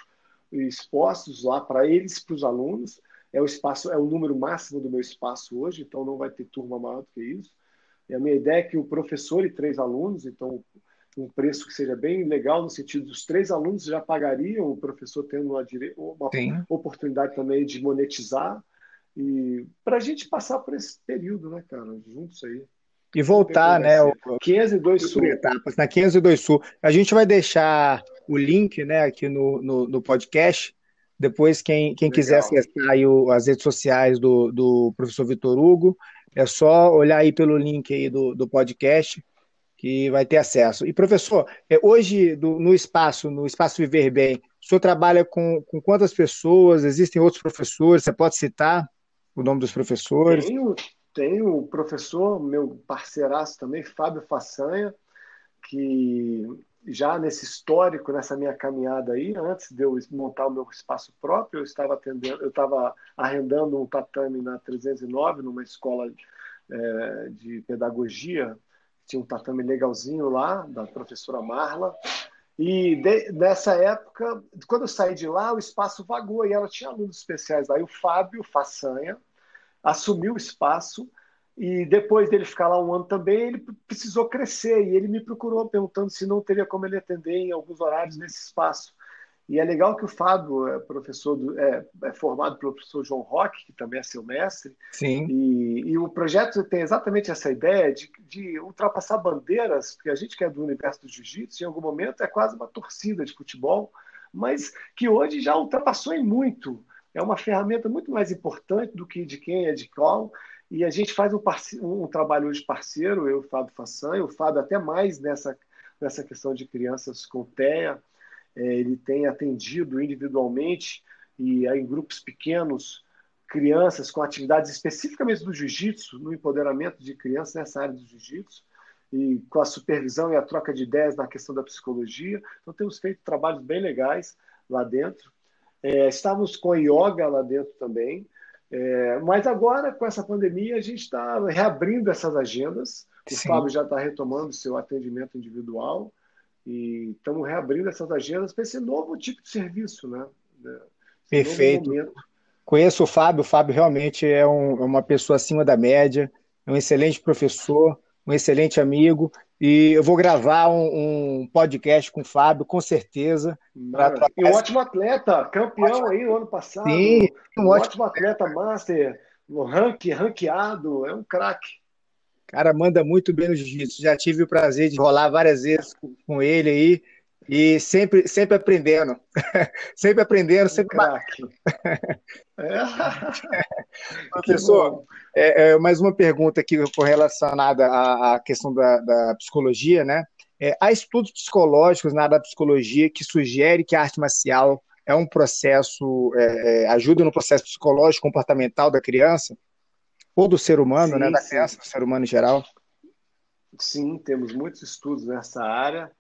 expostos lá para eles, para os alunos. É o espaço, é o número máximo do meu espaço hoje, então não vai ter turma maior do que isso. E a minha ideia é que o professor e três alunos, então um preço que seja bem legal no sentido dos três alunos já pagariam o professor tendo uma, uma oportunidade também de monetizar e para a gente passar por esse período, né, cara, juntos aí. E voltar, né? O, 502 Sul. Etapas, na 502 Sul. A gente vai deixar o link, né, aqui no, no, no podcast. Depois, quem, quem quiser acessar aí o, as redes sociais do, do professor Vitor Hugo, é só olhar aí pelo link aí do, do podcast que vai ter acesso. E, professor, é, hoje do, no espaço, no Espaço Viver Bem, o senhor trabalha com, com quantas pessoas? Existem outros professores? Você pode citar o nome dos professores? Tenho, tenho o professor, meu parceiraço também, Fábio Façanha, que já nesse histórico, nessa minha caminhada aí, antes de eu montar o meu espaço próprio, eu estava atendendo, eu estava arrendando um tatame na 309, numa escola é, de pedagogia, tinha um tatame legalzinho lá, da professora Marla, e de, nessa época, quando eu saí de lá, o espaço vagou e ela tinha alunos especiais e o Fábio Façanha assumiu o espaço e depois dele ficar lá um ano também, ele precisou crescer e ele me procurou perguntando se não teria como ele atender em alguns horários nesse espaço. E é legal que o Fábio é professor do, é, é, formado pelo professor João Roque, que também é seu mestre. Sim. E, e o projeto tem exatamente essa ideia de, de, ultrapassar bandeiras, porque a gente que é do universo do jiu-jitsu, em algum momento é quase uma torcida de futebol, mas que hoje já ultrapassou em muito. É uma ferramenta muito mais importante do que de quem é de qual. E a gente faz um, um trabalho hoje parceiro, eu e o Fábio Fassan, o Fábio até mais nessa, nessa questão de crianças com TEA, ele tem atendido individualmente e em grupos pequenos crianças com atividades especificamente do jiu-jitsu, no empoderamento de crianças nessa área do jiu-jitsu, e com a supervisão e a troca de ideias na questão da psicologia. Então, temos feito trabalhos bem legais lá dentro. É, estávamos com yoga lá dentro também. É, mas agora, com essa pandemia, a gente está reabrindo essas agendas. O Sim. Fábio já está retomando seu atendimento individual e estamos reabrindo essas agendas para esse novo tipo de serviço, né? Esse Perfeito. Conheço o Fábio, o Fábio realmente é, um, é uma pessoa acima da média, é um excelente professor, um excelente amigo, e eu vou gravar um, um podcast com o Fábio, com certeza. E um ótimo atleta, campeão ótimo. aí no ano passado. Sim, um, um ótimo, ótimo atleta master, no rank, ranqueado, é um craque. Cara, manda muito bem no jiu-jitsu. Já tive o prazer de rolar várias vezes com ele aí. E sempre, sempre aprendendo. sempre aprendendo, sempre. Um é. Professor, é, é, mais uma pergunta aqui relacionada à, à questão da, da, psicologia, né? É, há estudos psicológicos na área da psicologia que sugerem que a arte marcial é um processo, é, é, ajuda no processo psicológico comportamental da criança? Ou do ser humano, sim, né? Da criança, do ser humano em geral? Sim, temos muitos estudos nessa área.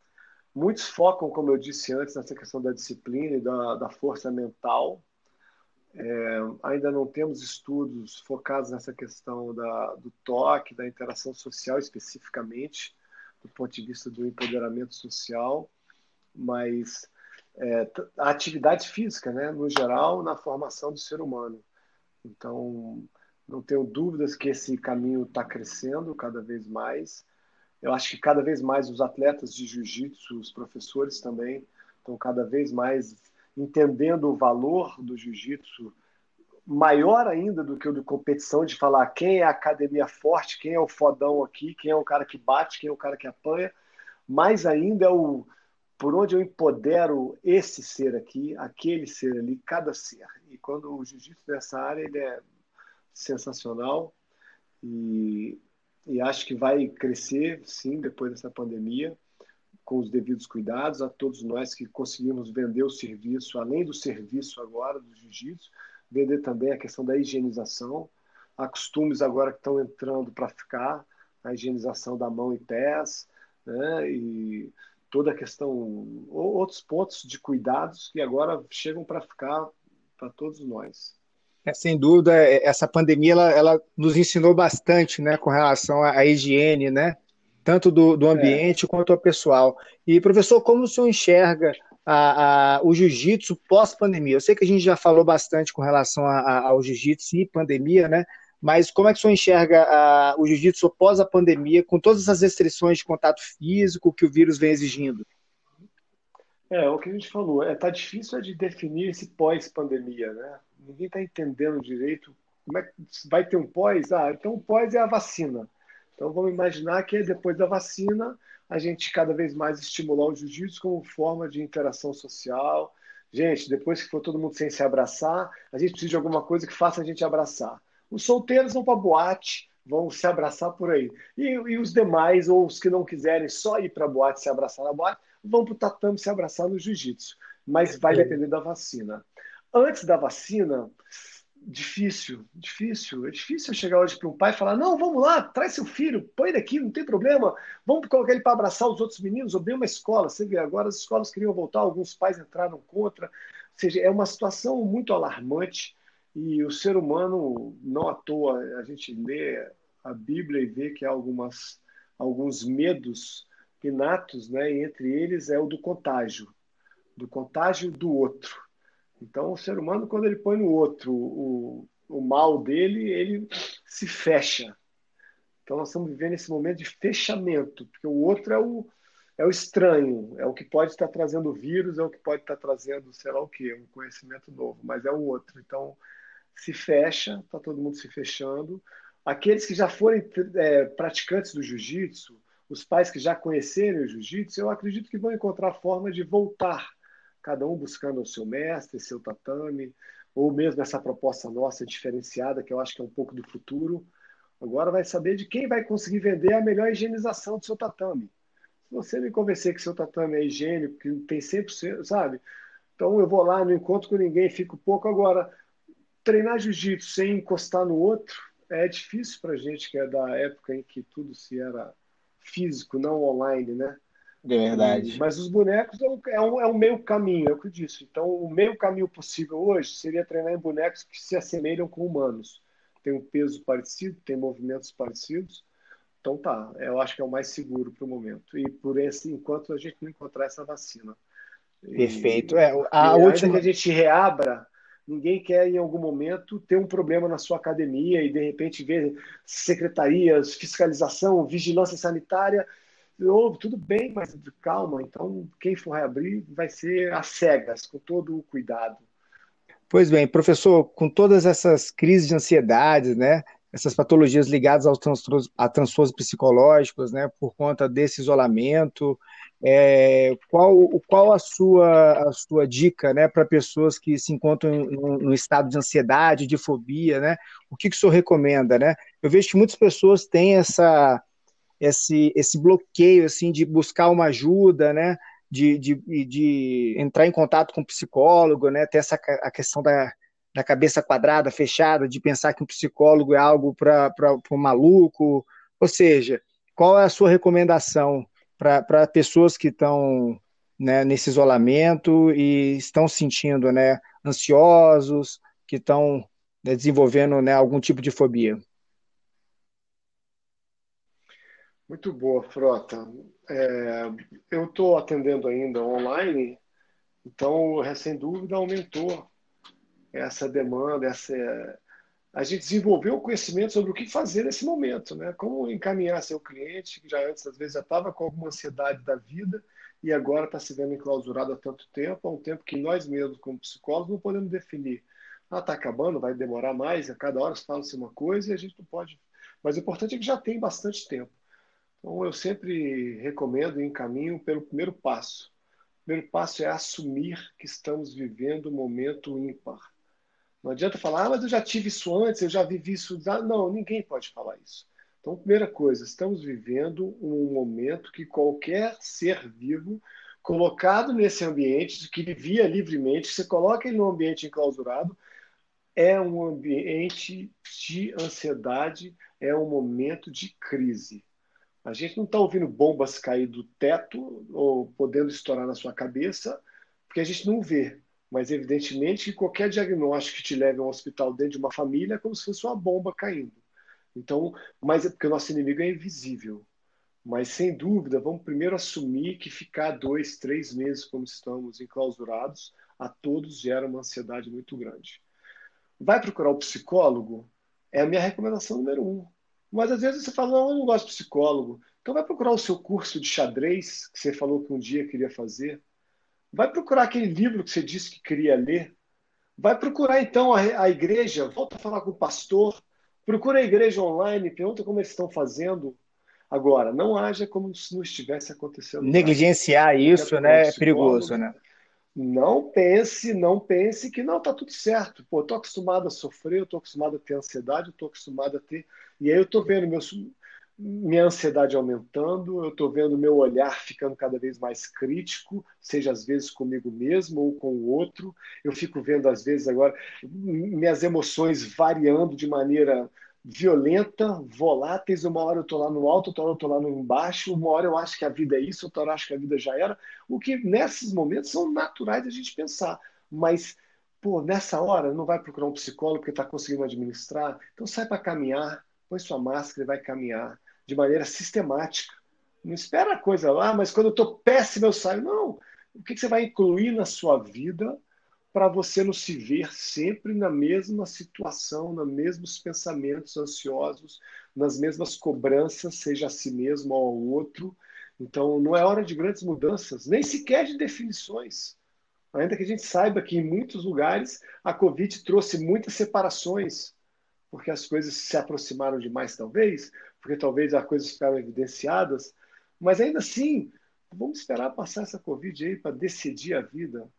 Muitos focam, como eu disse antes, nessa questão da disciplina e da, da força mental. É, ainda não temos estudos focados nessa questão da, do toque, da interação social especificamente, do ponto de vista do empoderamento social, mas é, a atividade física, né, no geral, na formação do ser humano. Então, não tenho dúvidas que esse caminho está crescendo cada vez mais. Eu acho que cada vez mais os atletas de jiu-jitsu, os professores também, estão cada vez mais entendendo o valor do jiu-jitsu maior ainda do que o de competição, de falar quem é a academia forte, quem é o fodão aqui, quem é o cara que bate, quem é o cara que apanha. Mais ainda é o por onde eu empodero esse ser aqui, aquele ser ali, cada ser. E quando o jiu-jitsu nessa área ele é sensacional e, e acho que vai crescer, sim, depois dessa pandemia, com os devidos cuidados a todos nós que conseguimos vender o serviço, além do serviço agora do jiu-jitsu, vender também a questão da higienização. Há costumes agora que estão entrando para ficar, a higienização da mão e pés, né? e toda a questão, outros pontos de cuidados que agora chegam para ficar para todos nós. É, sem dúvida, é, essa pandemia ela, ela, nos ensinou bastante, né, com relação à, à higiene, né, tanto do, do ambiente é. quanto ao pessoal. E professor, como o senhor enxerga a, a, o jiu-jitsu pós-pandemia? Eu sei que a gente já falou bastante com relação a, ao jiu-jitsu e pandemia, né? Mas como é que o senhor enxerga o jiu-jitsu após a pandemia, com todas as restrições de contato físico que o vírus vem exigindo? É, o que a gente falou, é, tá difícil é de definir esse pós-pandemia, né? Ninguém está entendendo direito como é que vai ter um pós. Ah, então o pós é a vacina. Então vamos imaginar que depois da vacina a gente cada vez mais estimular o jiu-jitsu como forma de interação social. Gente, depois que for todo mundo sem se abraçar, a gente precisa de alguma coisa que faça a gente abraçar. Os solteiros vão para boate, vão se abraçar por aí. E, e, os demais, ou os que não quiserem só ir para boate se abraçar na boate, vão para o tatame se abraçar no jiu-jitsu. Mas vai depender da vacina. Antes da vacina, difícil, difícil. É difícil chegar hoje para um pai e falar: não, vamos lá, traz seu filho, põe ele aqui, não tem problema, vamos colocar ele para abraçar os outros meninos, ou bem uma escola. Você vê, agora as escolas queriam voltar, alguns pais entraram contra. Ou seja, é uma situação muito alarmante e o ser humano, não à toa, a gente lê a Bíblia e vê que há algumas, alguns medos inatos, né? e entre eles é o do contágio, do contágio do outro. Então, o ser humano, quando ele põe no outro o, o mal dele, ele se fecha. Então, nós estamos vivendo esse momento de fechamento, porque o outro é o, é o estranho, é o que pode estar trazendo vírus, é o que pode estar trazendo, sei lá o quê, um conhecimento novo, mas é o outro. Então, se fecha, está todo mundo se fechando. Aqueles que já forem é, praticantes do jiu-jitsu, os pais que já conhecerem o jiu-jitsu, eu acredito que vão encontrar forma de voltar, cada um buscando o seu mestre, seu tatame, ou mesmo essa proposta nossa diferenciada, que eu acho que é um pouco do futuro. Agora vai saber de quem vai conseguir vender a melhor higienização do seu tatame. Se você me convencer que seu tatame é higiênico, que tem 100%, sabe? Então eu vou lá, não encontro com ninguém, fico pouco. Agora, treinar jiu-jitsu sem encostar no outro é difícil para gente que é da época em que tudo se era físico, não online, né? É verdade. E, mas os bonecos é um, é um, é um meio caminho, é o que eu disse. Então, o meio caminho possível hoje seria treinar em bonecos que se assemelham com humanos. Tem um peso parecido, tem movimentos parecidos. Então tá, eu acho que é o mais seguro para o momento. E por esse, enquanto a gente não encontrar essa vacina. Perfeito. E, é, a última que a gente reabra Ninguém quer, em algum momento, ter um problema na sua academia e, de repente, ver secretarias, fiscalização, vigilância sanitária. Tudo bem, mas calma. Então, quem for reabrir vai ser às cegas, com todo o cuidado. Pois bem, professor, com todas essas crises de ansiedade, né, essas patologias ligadas aos transtornos, a transtornos psicológicos, né, por conta desse isolamento, é, qual, qual a sua, a sua dica né, para pessoas que se encontram em um estado de ansiedade, de fobia, né? O que, que o senhor recomenda, né? Eu vejo que muitas pessoas têm essa, esse, esse bloqueio assim de buscar uma ajuda, né? De, de, de entrar em contato com o psicólogo, né? Ter essa a questão da, da cabeça quadrada, fechada, de pensar que um psicólogo é algo para um maluco. Ou seja, qual é a sua recomendação para pessoas que estão né, nesse isolamento e estão se sentindo né, ansiosos, que estão né, desenvolvendo né, algum tipo de fobia? Muito boa, Frota. É, eu estou atendendo ainda online, então, sem dúvida, aumentou essa demanda, essa, a gente desenvolveu o conhecimento sobre o que fazer nesse momento, né? Como encaminhar seu cliente, que já antes, às vezes, já estava com alguma ansiedade da vida e agora está se vendo enclausurado há tanto tempo, há um tempo que nós mesmos, como psicólogos, não podemos definir. Ah, está acabando, vai demorar mais, a cada hora se fala-se uma coisa e a gente não pode. Mas o importante é que já tem bastante tempo. Então, eu sempre recomendo e encaminho pelo primeiro passo. O primeiro passo é assumir que estamos vivendo um momento ímpar. Não adianta falar, ah, mas eu já tive isso antes, eu já vivi isso. Não, ninguém pode falar isso. Então, primeira coisa, estamos vivendo um momento que qualquer ser vivo colocado nesse ambiente, que vivia livremente, você coloca ele num ambiente enclausurado, é um ambiente de ansiedade, é um momento de crise. A gente não está ouvindo bombas cair do teto ou podendo estourar na sua cabeça, porque a gente não vê. Mas, evidentemente, que qualquer diagnóstico que te leve a um hospital dentro de uma família é como se fosse uma bomba caindo. Então, mas é porque o nosso inimigo é invisível. Mas, sem dúvida, vamos primeiro assumir que ficar dois, três meses, como estamos enclausurados, a todos gera uma ansiedade muito grande. Vai procurar o psicólogo? É a minha recomendação número um. Mas às vezes você fala, não, eu não gosto de psicólogo. Então vai procurar o seu curso de xadrez, que você falou que um dia queria fazer. Vai procurar aquele livro que você disse que queria ler. Vai procurar então a, a igreja, volta a falar com o pastor. Procura a igreja online, pergunta como eles estão fazendo. Agora, não haja como se não estivesse acontecendo. Negligenciar nada. isso, né, é perigoso, né? Não pense, não pense que não, tá tudo certo. Pô, tô acostumado a sofrer, eu tô acostumado a ter ansiedade, eu tô acostumado a ter. E aí eu tô vendo meus, minha ansiedade aumentando, eu tô vendo meu olhar ficando cada vez mais crítico, seja às vezes comigo mesmo ou com o outro. Eu fico vendo às vezes agora minhas emoções variando de maneira violenta, voláteis. Uma hora eu estou lá no alto, outra hora eu estou lá no embaixo. Uma hora eu acho que a vida é isso, outra hora eu acho que a vida já era. O que nesses momentos são naturais a gente pensar. Mas, pô, nessa hora não vai procurar um psicólogo porque está conseguindo administrar. Então sai para caminhar, põe sua máscara e vai caminhar de maneira sistemática. Não espera a coisa lá, mas quando eu estou péssimo eu saio. Não. O que você vai incluir na sua vida para você não se ver sempre na mesma situação, nos mesmos pensamentos ansiosos, nas mesmas cobranças, seja a si mesmo ou ao outro. Então, não é hora de grandes mudanças, nem sequer de definições. Ainda que a gente saiba que em muitos lugares a Covid trouxe muitas separações, porque as coisas se aproximaram demais, talvez, porque talvez as coisas ficaram evidenciadas, mas ainda assim, vamos esperar passar essa Covid aí para decidir a vida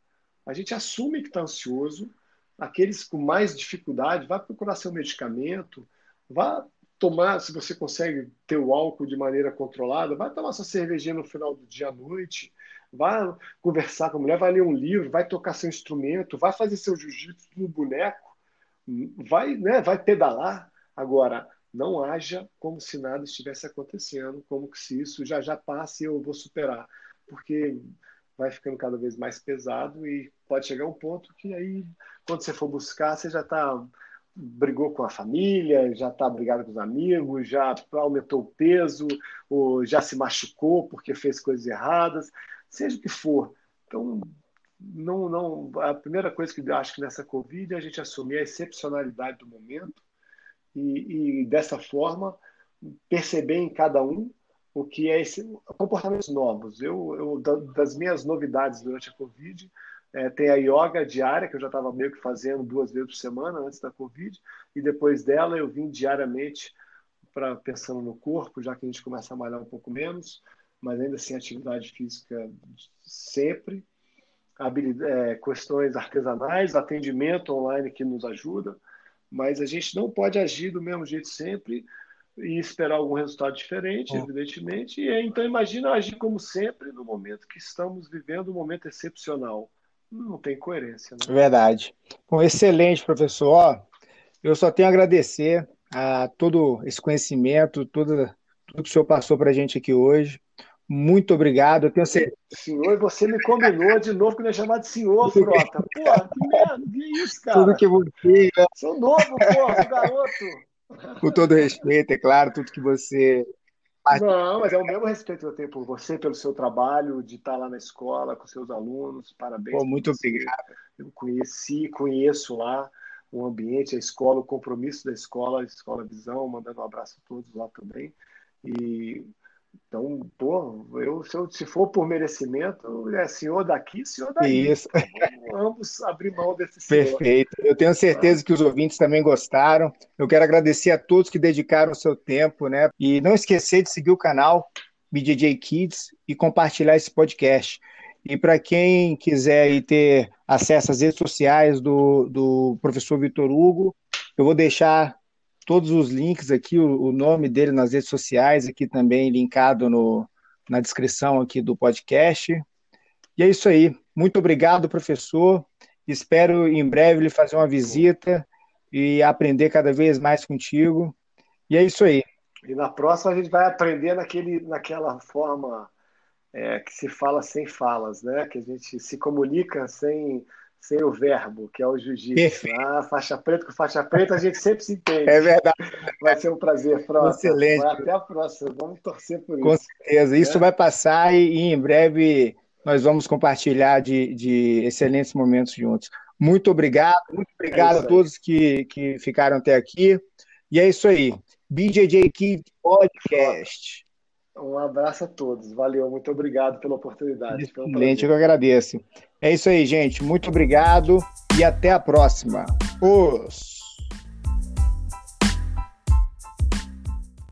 a gente assume que está ansioso. Aqueles com mais dificuldade, vá procurar seu medicamento, vá tomar, se você consegue ter o álcool de maneira controlada, vai tomar sua cervejinha no final do dia à noite, vai conversar com a mulher, vai ler um livro, vai tocar seu instrumento, vai fazer seu jiu-jitsu no boneco, vai, né, vai pedalar. Agora, não haja como se nada estivesse acontecendo, como se isso já já passe e eu vou superar. Porque vai ficando cada vez mais pesado e pode chegar um ponto que aí, quando você for buscar, você já está brigou com a família, já está brigado com os amigos, já aumentou o peso, ou já se machucou porque fez coisas erradas, seja o que for. Então, não, não, a primeira coisa que eu acho que nessa Covid é a gente assumir a excepcionalidade do momento e, e dessa forma perceber em cada um o que é esse comportamentos novos. Eu, eu das minhas novidades durante a Covid, é, tem a yoga diária, que eu já estava meio que fazendo duas vezes por semana antes da Covid, e depois dela eu vim diariamente para pensando no corpo, já que a gente começa a malhar um pouco menos, mas ainda assim atividade física sempre, é, questões artesanais, atendimento online que nos ajuda, mas a gente não pode agir do mesmo jeito sempre, e esperar algum resultado diferente, evidentemente. E então imagina agir como sempre no momento que estamos vivendo um momento excepcional. Não tem coerência. Né? Verdade. Bom, excelente, professor. Ó, eu só tenho a agradecer a todo esse conhecimento, tudo, tudo que o senhor passou para a gente aqui hoje. muito obrigado. Eu tenho certeza. Senhor, você me combinou de novo que me chamar de senhor, Frota. Porra, que merda, que isso, cara? Tudo que você. Sou novo, porra, garoto. Com todo respeito, é claro, tudo que você. Não, mas é o mesmo respeito que eu tenho por você, pelo seu trabalho, de estar lá na escola com seus alunos. Parabéns. Pô, muito obrigado. Eu conheci, conheço lá o ambiente, a escola, o compromisso da escola, a Escola Visão, mandando um abraço a todos lá também. E então, pô, eu, se, eu, se for por merecimento, é senhor daqui, senhor daí. Isso. Então, vamos abrir mão desse senhor. Perfeito. Eu tenho certeza que os ouvintes também gostaram. Eu quero agradecer a todos que dedicaram o seu tempo, né? E não esquecer de seguir o canal BJJ Kids e compartilhar esse podcast. E para quem quiser ter acesso às redes sociais do, do professor Vitor Hugo, eu vou deixar todos os links aqui, o, o, nome dele nas redes sociais, aqui também linkado no, na descrição aqui do podcast. E é isso aí. Muito obrigado, professor. Espero em breve lhe fazer uma visita e aprender cada vez mais contigo. E é isso aí. E na próxima a gente vai aprender naquele, naquela forma é, que se fala sem falas, né? Que a gente se comunica sem sem o verbo, que é o jiu-jitsu. Ah, faixa preta com faixa preta, a gente sempre se entende. É verdade. Vai ser um prazer, Frota. Excelente. Vai até a próxima. Vamos torcer por Com isso. Com certeza. Isso é? vai passar e, e, em breve nós vamos compartilhar de, de excelentes momentos juntos. Muito obrigado. Muito obrigado é a todos que, que ficaram até aqui. E é isso aí. BJJ Kid Podcast. Um abraço a todos. Valeu, muito obrigado pela oportunidade. Excelente, eu que agradeço. É isso aí, gente. Muito obrigado e até a próxima. Os.